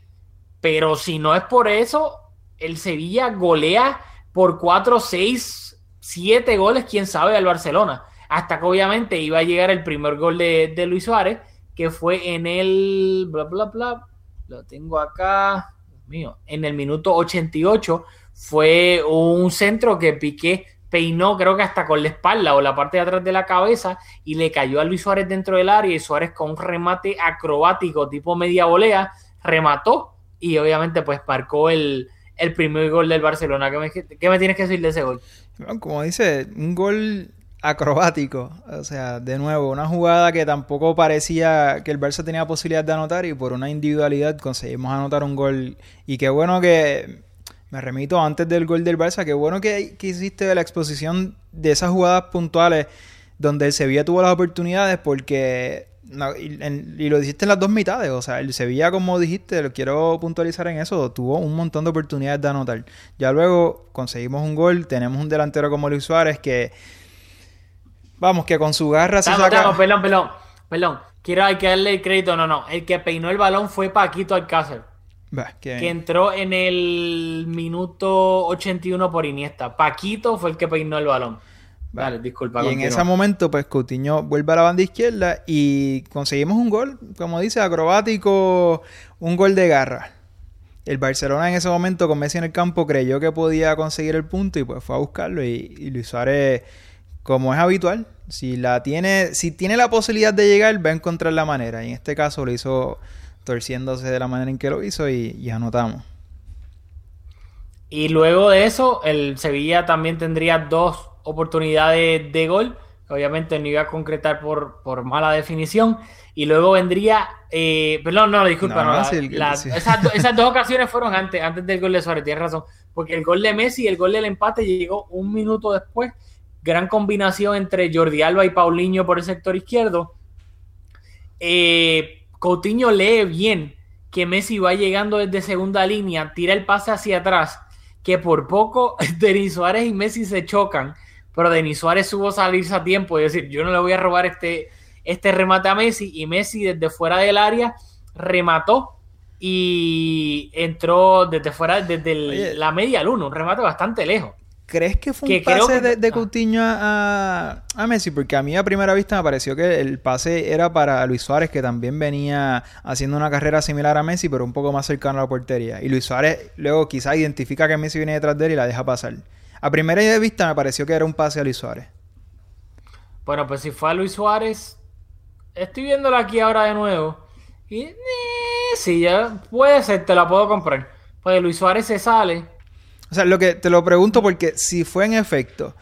S1: Pero si no es por eso, el Sevilla golea por 4, 6, 7 goles, quién sabe, al Barcelona. Hasta que obviamente iba a llegar el primer gol de Luis Suárez, que fue en el. bla, bla, bla. Lo tengo acá. Dios mío. En el minuto 88 fue un centro que Piqué peinó, creo que hasta con la espalda o la parte de atrás de la cabeza, y le cayó a Luis Suárez dentro del área. Y Suárez, con un remate acrobático tipo media volea, remató y obviamente, pues marcó el, el primer gol del Barcelona. ¿Qué me, qué me tienes que decir de ese gol?
S4: Como dice, un gol acrobático. O sea, de nuevo, una jugada que tampoco parecía que el Barça tenía posibilidad de anotar y por una individualidad conseguimos anotar un gol. Y qué bueno que, me remito antes del gol del Barça, qué bueno que, que hiciste la exposición de esas jugadas puntuales donde el Sevilla tuvo las oportunidades porque... no, y, en- y lo dijiste en las dos mitades, o sea, el Sevilla, como dijiste, lo quiero puntualizar en eso, tuvo un montón de oportunidades de anotar. Ya luego conseguimos un gol, tenemos un delantero como Luis Suárez que, vamos, que con su garra se saca...
S1: estamos, perdón, perdón, perdón. Quiero hay que darle el crédito. No, no. El que peinó el balón fue Paquito Alcácer,
S4: Bah, que-
S1: entró en el minuto 81 por Iniesta. Paquito fue el que peinó el balón. Vale, disculpa.
S4: Y en ese momento, pues Coutinho vuelve a la banda izquierda y conseguimos un gol, como dice, acrobático, un gol de garra. El Barcelona en ese momento, con Messi en el campo, creyó que podía conseguir el punto y pues fue a buscarlo. Y, y Luis Suárez, como es habitual, si la tiene, si tiene la posibilidad de llegar, va a encontrar la manera. Y en este caso lo hizo torciéndose de la manera en que lo hizo y, y anotamos.
S1: Y luego de eso, el Sevilla también tendría dos oportunidades de gol. Obviamente no iba a concretar por, por mala definición. Y luego vendría. eh, perdón, no, disculpa.
S4: No,
S1: no, la-
S4: sí, el-
S1: la-
S4: sí.
S1: esas, esas dos ocasiones fueron antes, antes del gol de Suárez, tienes razón. Porque el gol de Messi y el gol del empate llegó un minuto después. Gran combinación entre Jordi Alba y Paulinho por el sector izquierdo. Eh, Coutinho lee bien que Messi va llegando desde segunda línea, tira el pase hacia atrás, que por poco Denis Suárez y Messi se chocan, pero Denis Suárez supo salirse a tiempo y decir, yo no le voy a robar este, este remate a Messi, y Messi desde fuera del área remató y entró desde fuera, desde el- la media luna, un remate bastante lejos.
S4: ¿Crees que fue un pase
S1: que-
S4: de, de
S1: ah.
S4: Coutinho a, a Messi? Porque a mí a primera vista me pareció que el pase era para Luis Suárez, que también venía haciendo una carrera similar a Messi, pero un poco más cercano a la portería. Y Luis Suárez luego quizás identifica que Messi viene detrás de él y la deja pasar. A primera vista me pareció que era un pase a Luis Suárez.
S1: Bueno, pues si fue a Luis Suárez, estoy viéndolo aquí ahora de nuevo. Y eh, sí, ya puede ser, te la puedo comprar. Pues Luis Suárez se sale.
S4: O sea, lo que te lo pregunto porque si fue en efecto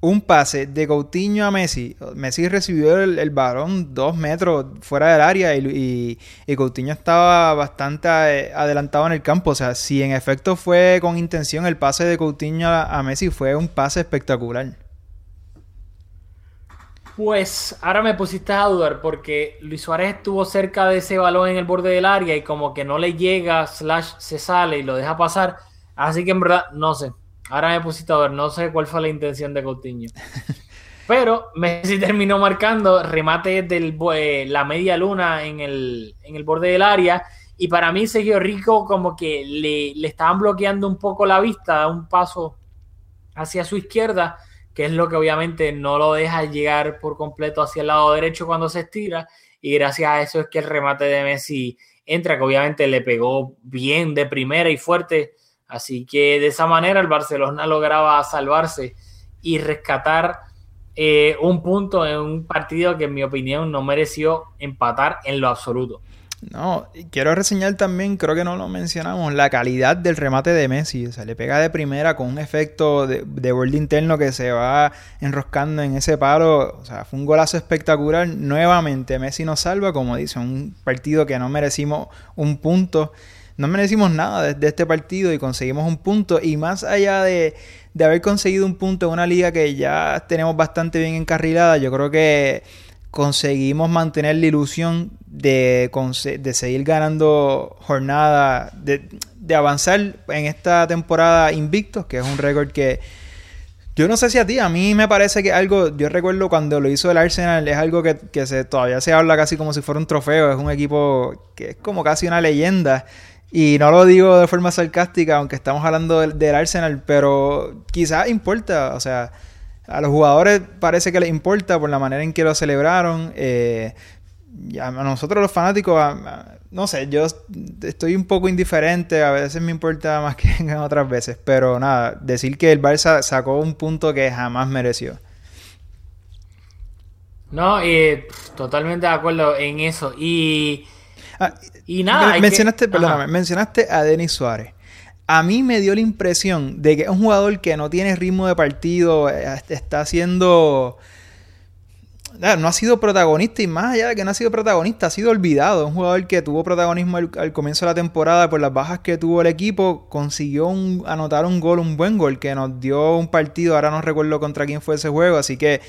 S4: un pase de Coutinho a Messi, Messi recibió el, el balón dos metros fuera del área y, y- Coutinho estaba bastante eh, adelantado en el campo. O sea, si en efecto fue con intención el pase de Coutinho a, a Messi, fue un pase espectacular.
S1: Pues ahora me pusiste a dudar porque Luis Suárez estuvo cerca de ese balón en el borde del área y como que no le llega, slash se sale y lo deja pasar. Así que en verdad, no sé. Ahora me pusiste a ver, no sé cuál fue la intención de Coutinho. Pero Messi terminó marcando remate del eh, la media luna en el, en el borde del área. Y para mí Sergio Rico como que le, le estaban bloqueando un poco la vista, da un paso hacia su izquierda, que es lo que obviamente no lo deja llegar por completo hacia el lado derecho cuando se estira. Y gracias a eso es que el remate de Messi entra, que obviamente le pegó bien de primera y fuerte. Así que de esa manera el Barcelona lograba salvarse y rescatar eh, un punto en un partido que en mi opinión no mereció empatar en lo absoluto.
S4: No, quiero reseñar también, creo que no lo mencionamos, la calidad del remate de Messi. O sea, le pega de primera con un efecto de, de borde interno que se va enroscando en ese palo. O sea, fue un golazo espectacular. Nuevamente, Messi nos salva, como dice, un partido que no merecimos un punto. No merecimos nada de, de este partido y conseguimos un punto. Y más allá de, de haber conseguido un punto en una liga que ya tenemos bastante bien encarrilada, yo creo que conseguimos mantener la ilusión de, de seguir ganando jornada, de, de avanzar en esta temporada invictos, que es un récord que yo no sé si a ti, a mí me parece que algo, yo recuerdo cuando lo hizo el Arsenal, es algo que, que se, todavía se habla casi como si fuera un trofeo, es un equipo que es como casi una leyenda. Y no lo digo de forma sarcástica, aunque estamos hablando del, del Arsenal, pero quizás importa, o sea, a los jugadores parece que les importa por la manera en que lo celebraron. eh, a nosotros los fanáticos, a- a- no sé, yo estoy un poco indiferente, a veces me importa más que en otras veces, pero nada, decir que el Barça sacó un punto que jamás mereció.
S1: No, eh, totalmente de acuerdo en eso. Y,
S4: Ah,
S1: y nada. que-
S4: mencionaste,
S1: Ajá.
S4: perdóname, mencionaste a Denis Suárez. A mí me dio la impresión de que es un jugador que no tiene ritmo de partido, eh, está haciendo... Ah, No ha sido protagonista y más allá de que no ha sido protagonista, ha sido olvidado. Un jugador que tuvo protagonismo al, comienzo de la temporada por las bajas que tuvo el equipo. Consiguió anotar un gol, un buen gol que nos dio un partido. Ahora no recuerdo contra quién fue ese juego. Así que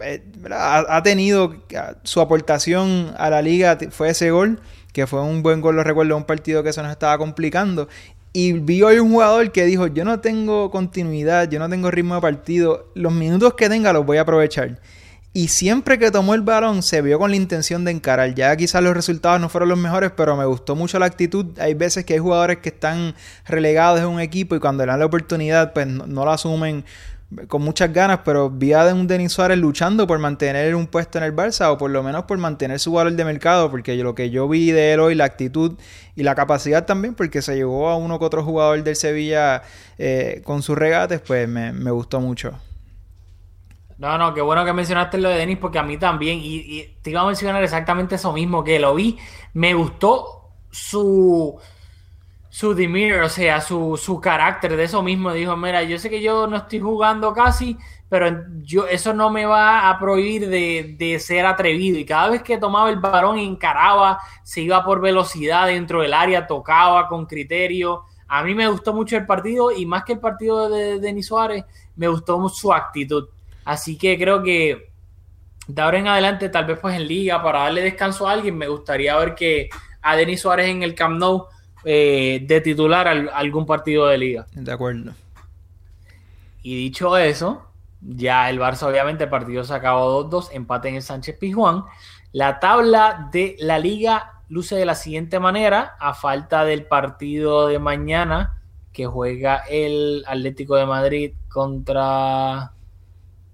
S4: eh, ha, ha tenido ah, su aportación a la liga fue ese gol, que fue un buen gol, lo recuerdo, un partido que se nos estaba complicando. Y vi hoy un jugador que dijo, yo no tengo continuidad, yo no tengo ritmo de partido, los minutos que tenga los voy a aprovechar. Y siempre que tomó el balón se vio con la intención de encarar. Ya quizás los resultados no fueron los mejores, pero me gustó mucho la actitud. Hay veces que hay jugadores que están relegados en un equipo y cuando le dan la oportunidad, pues no, no la asumen con muchas ganas, pero vi a un Denis Suárez luchando por mantener un puesto en el Barça o por lo menos por mantener su valor de mercado, porque lo que yo vi de él hoy, la actitud y la capacidad también, porque se llevó a uno que otro jugador del Sevilla eh, con sus regates, pues me, me gustó mucho.
S1: No, no, qué bueno que mencionaste lo de Denis porque a mí también, y, y te iba a mencionar exactamente eso mismo, que lo vi, me gustó su, su demeanor, o sea, su, su carácter de eso mismo. Dijo, mira, yo sé que yo no estoy jugando casi, pero yo eso no me va a prohibir de, de ser atrevido. Y cada vez que tomaba el balón encaraba, se iba por velocidad dentro del área, tocaba con criterio. A mí me gustó mucho el partido y más que el partido de Denis Suárez, me gustó su actitud. Así que creo que de ahora en adelante, tal vez pues en liga, para darle descanso a alguien, me gustaría ver que a Denis Suárez en el Camp Nou eh, de titular al- algún partido de liga.
S4: De acuerdo.
S1: Y dicho eso, ya el Barça obviamente el partido se acabó 2-2, empate en el Sánchez Pizjuán. La tabla de la liga luce de la siguiente manera, a falta del partido de mañana, que juega el Atlético de Madrid contra...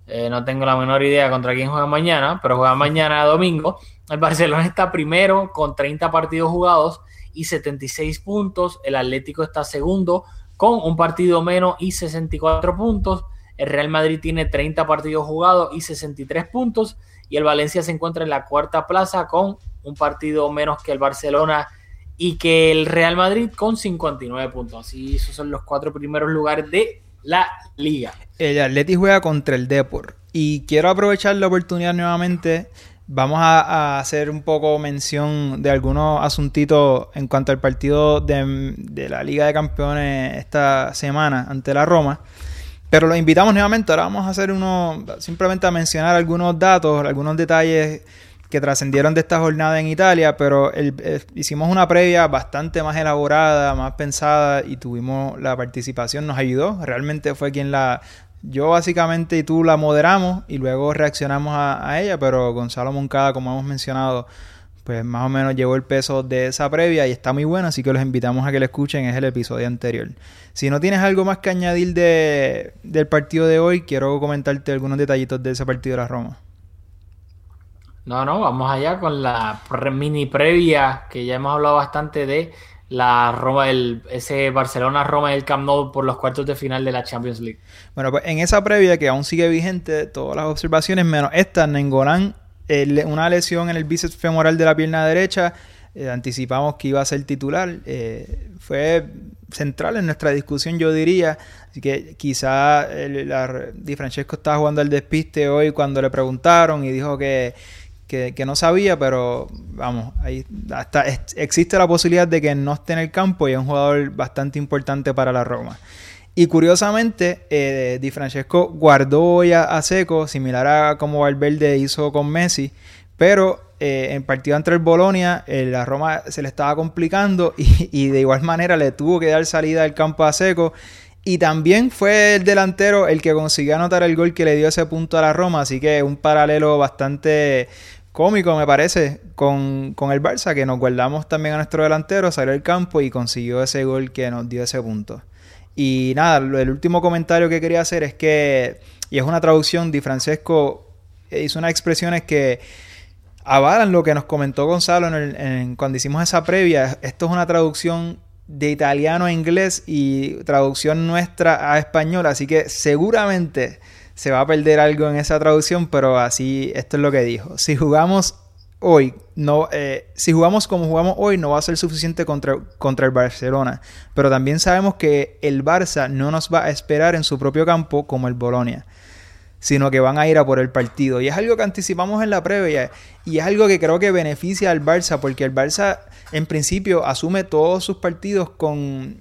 S1: eh, no tengo la menor idea contra quién juega mañana, pero juega mañana domingo. El Barcelona está primero con 30 partidos jugados y 76 puntos. El Atlético está segundo con un partido menos y 64 puntos. El Real Madrid tiene 30 partidos jugados y 63 puntos. Y el Valencia se encuentra en la cuarta plaza con un partido menos que el Barcelona y que el Real Madrid con 59 puntos. Así, esos son los cuatro primeros lugares de la liga.
S4: El Atleti juega contra el Depor. Y quiero aprovechar la oportunidad nuevamente. Vamos a, hacer un poco mención de algunos asuntitos en cuanto al partido de, de la Liga de Campeones esta semana ante la Roma. Pero los invitamos nuevamente. Ahora vamos a hacer uno, simplemente a mencionar algunos datos, algunos detalles que trascendieron de esta jornada en Italia, pero eh, hicimos una previa bastante más elaborada, más pensada y tuvimos la participación, nos ayudó, realmente fue quien la... Yo básicamente y tú la moderamos y luego reaccionamos a, ella, pero Gonzalo Moncada, como hemos mencionado, pues más o menos llevó el peso de esa previa y está muy buena, así que los invitamos a que la escuchen, es el episodio anterior. Si no tienes algo más que añadir de, del partido de hoy, quiero comentarte algunos detallitos de ese partido de la Roma.
S1: No, no, vamos allá con la mini previa que ya hemos hablado bastante de la Roma, el, ese Barcelona-Roma del Camp Nou por los cuartos de final de la Champions League.
S4: Bueno, pues en esa previa que aún sigue vigente, todas las observaciones, menos esta, Nengolán, eh, una lesión en el bíceps femoral de la pierna derecha, eh, anticipamos que iba a ser titular, eh, fue central en nuestra discusión, yo diría, así que quizá el- Di Francesco estaba jugando al despiste hoy cuando le preguntaron y dijo que, que, no sabía, pero vamos, ahí hasta existe la posibilidad de que no esté en el campo y es un jugador bastante importante para la Roma. Y curiosamente, eh, Di Francesco guardó hoy a, a Seco, similar a como Valverde hizo con Messi, pero eh, en partido entre el Bolonia, eh, la Roma se le estaba complicando y, y de igual manera le tuvo que dar salida al campo a Seco. Y también fue el delantero el que consiguió anotar el gol que le dio ese punto a la Roma, así que un paralelo bastante cómico me parece con, con el Barça, que nos guardamos también a nuestro delantero, salió al campo y consiguió ese gol que nos dio ese punto. Y nada, el último comentario que quería hacer es que, y es una traducción, Di Francesco hizo unas expresiones que avalan lo que nos comentó Gonzalo en el- cuando hicimos esa previa. Esto es una traducción de italiano a inglés y traducción nuestra a español, así que seguramente se va a perder algo en esa traducción, pero así esto es lo que dijo. Si jugamos hoy, no, eh, si jugamos como jugamos hoy, no va a ser suficiente contra, contra el Barcelona. Pero también sabemos que el Barça no nos va a esperar en su propio campo como el Bolonia sino que van a ir a por el partido. Y es algo que anticipamos en la previa y es algo que creo que beneficia al Barça, porque el Barça en principio asume todos sus partidos con...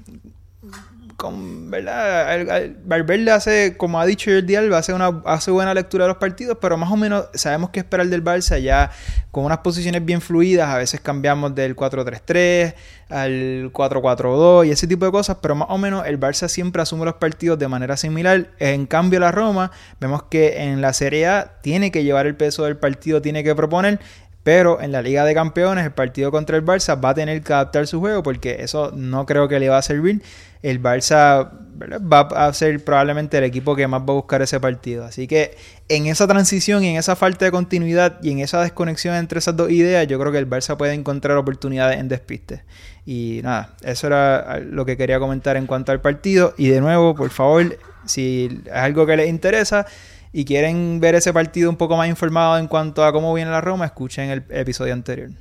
S4: con ¿verdad? El- Valverde hace, como ha dicho Jordi Alba, hace, una, hace buena lectura de los partidos, pero más o menos sabemos qué esperar del Barça ya con unas posiciones bien fluidas, a veces cambiamos del 4-3-3 al 4-4-2 y ese tipo de cosas, pero más o menos el Barça siempre asume los partidos de manera similar. En cambio, la Roma, vemos que en la Serie A tiene que llevar el peso del partido, tiene que proponer. Pero en la Liga de Campeones, el partido contra el Barça va a tener que adaptar su juego porque eso no creo que le va a servir. El Barça va a ser probablemente el equipo que más va a buscar ese partido. Así que en esa transición y en esa falta de continuidad y en esa desconexión entre esas dos ideas, yo creo que el Barça puede encontrar oportunidades en despiste. Y nada, eso era lo que quería comentar en cuanto al partido. Y de nuevo, por favor, si es algo que les interesa y quieren ver ese partido un poco más informado en cuanto a cómo viene la Roma, escuchen el episodio anterior.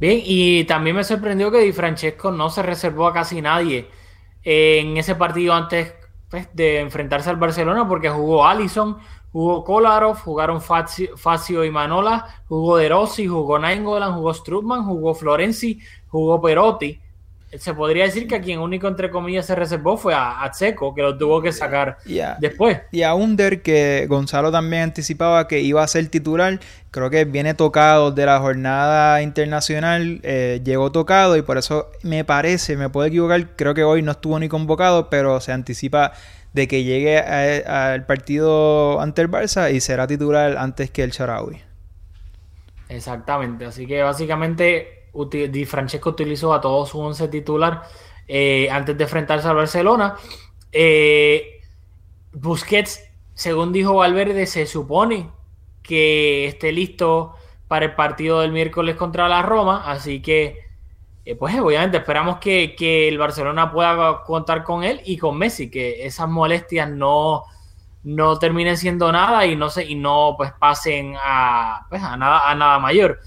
S1: Bien, y también me sorprendió que Di Francesco no se reservó a casi nadie en ese partido antes pues, de enfrentarse al Barcelona, porque jugó Allison, jugó Kolarov, jugaron Fazio y Manola, jugó De Rossi, jugó Nainggolan, jugó Strutman, jugó Florenzi, jugó Perotti. Se podría decir que a quien único, entre comillas, se reservó fue a, a Checo, que lo tuvo que sacar después.
S4: Y a Under, que Gonzalo también anticipaba que iba a ser titular, creo que viene tocado de la jornada internacional, eh, llegó tocado y por eso me parece, me puedo equivocar, creo que hoy no estuvo ni convocado, pero se anticipa de que llegue al partido ante el Barça y será titular antes que el Charaui.
S1: Exactamente, así que básicamente Di Francesco utilizó a todo su once titular eh, antes de enfrentarse al Barcelona. Eh, Busquets, según dijo Valverde, se supone que esté listo para el partido del miércoles contra la Roma, así que eh, pues obviamente esperamos que, que, el Barcelona pueda contar con él y con Messi, que esas molestias no, no terminen siendo nada y no se, y no pues pasen a, pues, a nada a nada mayor.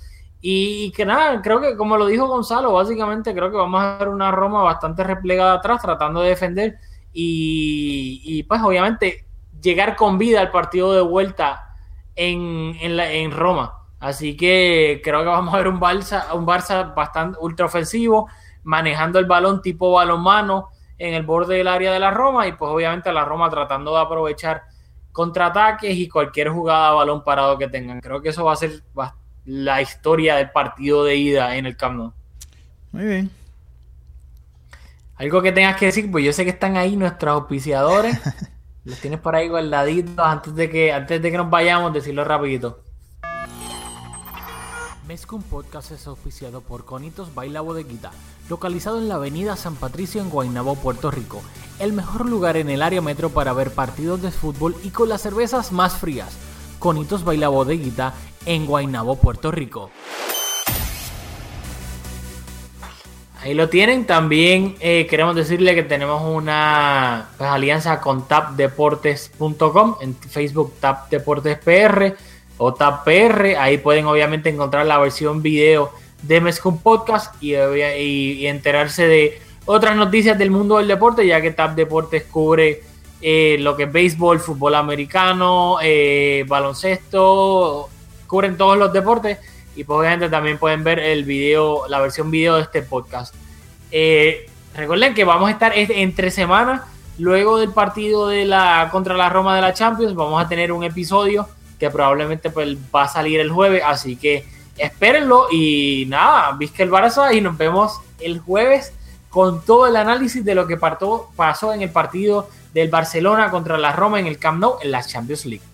S1: Y, que nada, creo que como lo dijo Gonzalo, básicamente creo que vamos a ver una Roma bastante replegada atrás, tratando de defender y, y pues obviamente llegar con vida al partido de vuelta en, en, la, en Roma. Así que creo que vamos a ver un Barça, un Barça bastante ultra ofensivo, manejando el balón tipo balonmano en el borde del área de la Roma y pues obviamente la Roma tratando de aprovechar contraataques y cualquier jugada balón parado que tengan. Creo que eso va a ser la historia del partido de ida en el Camp Nou.
S4: Muy bien.
S1: Algo que tengas que decir, pues yo sé que están ahí nuestros auspiciadores. Los tienes por ahí guardaditos antes de que antes de que nos vayamos, decirlo rapidito. Mezcum Podcast es auspiciado por Conitos Baila Bodeguita, localizado en la avenida San Patricio en Guaynabo, Puerto Rico. El mejor lugar en el área metro para ver partidos de fútbol y con las cervezas más frías. Conitos Baila Bodeguita en Guaynabo, Puerto Rico. Ahí lo tienen. También eh, queremos decirle que tenemos una pues, alianza con tapdeportes.com en Facebook Tap Deportes o Tap PR. Ahí pueden obviamente encontrar la versión video de Mezcum Podcast y, y, y, enterarse de otras noticias del mundo del deporte, ya que Tap Deportes cubre eh, lo que es béisbol, fútbol americano, eh, baloncesto, cubren todos los deportes y pues obviamente también pueden ver el video, la versión video de este podcast. Eh, recuerden que vamos a estar entre semanas, luego del partido de la contra la Roma de la Champions, vamos a tener un episodio que probablemente pues, va a salir el jueves, así que espérenlo y nada, visque el Barça y nos vemos el jueves con todo el análisis de lo que pasó en el partido del Barcelona contra la Roma en el Camp Nou en la Champions League.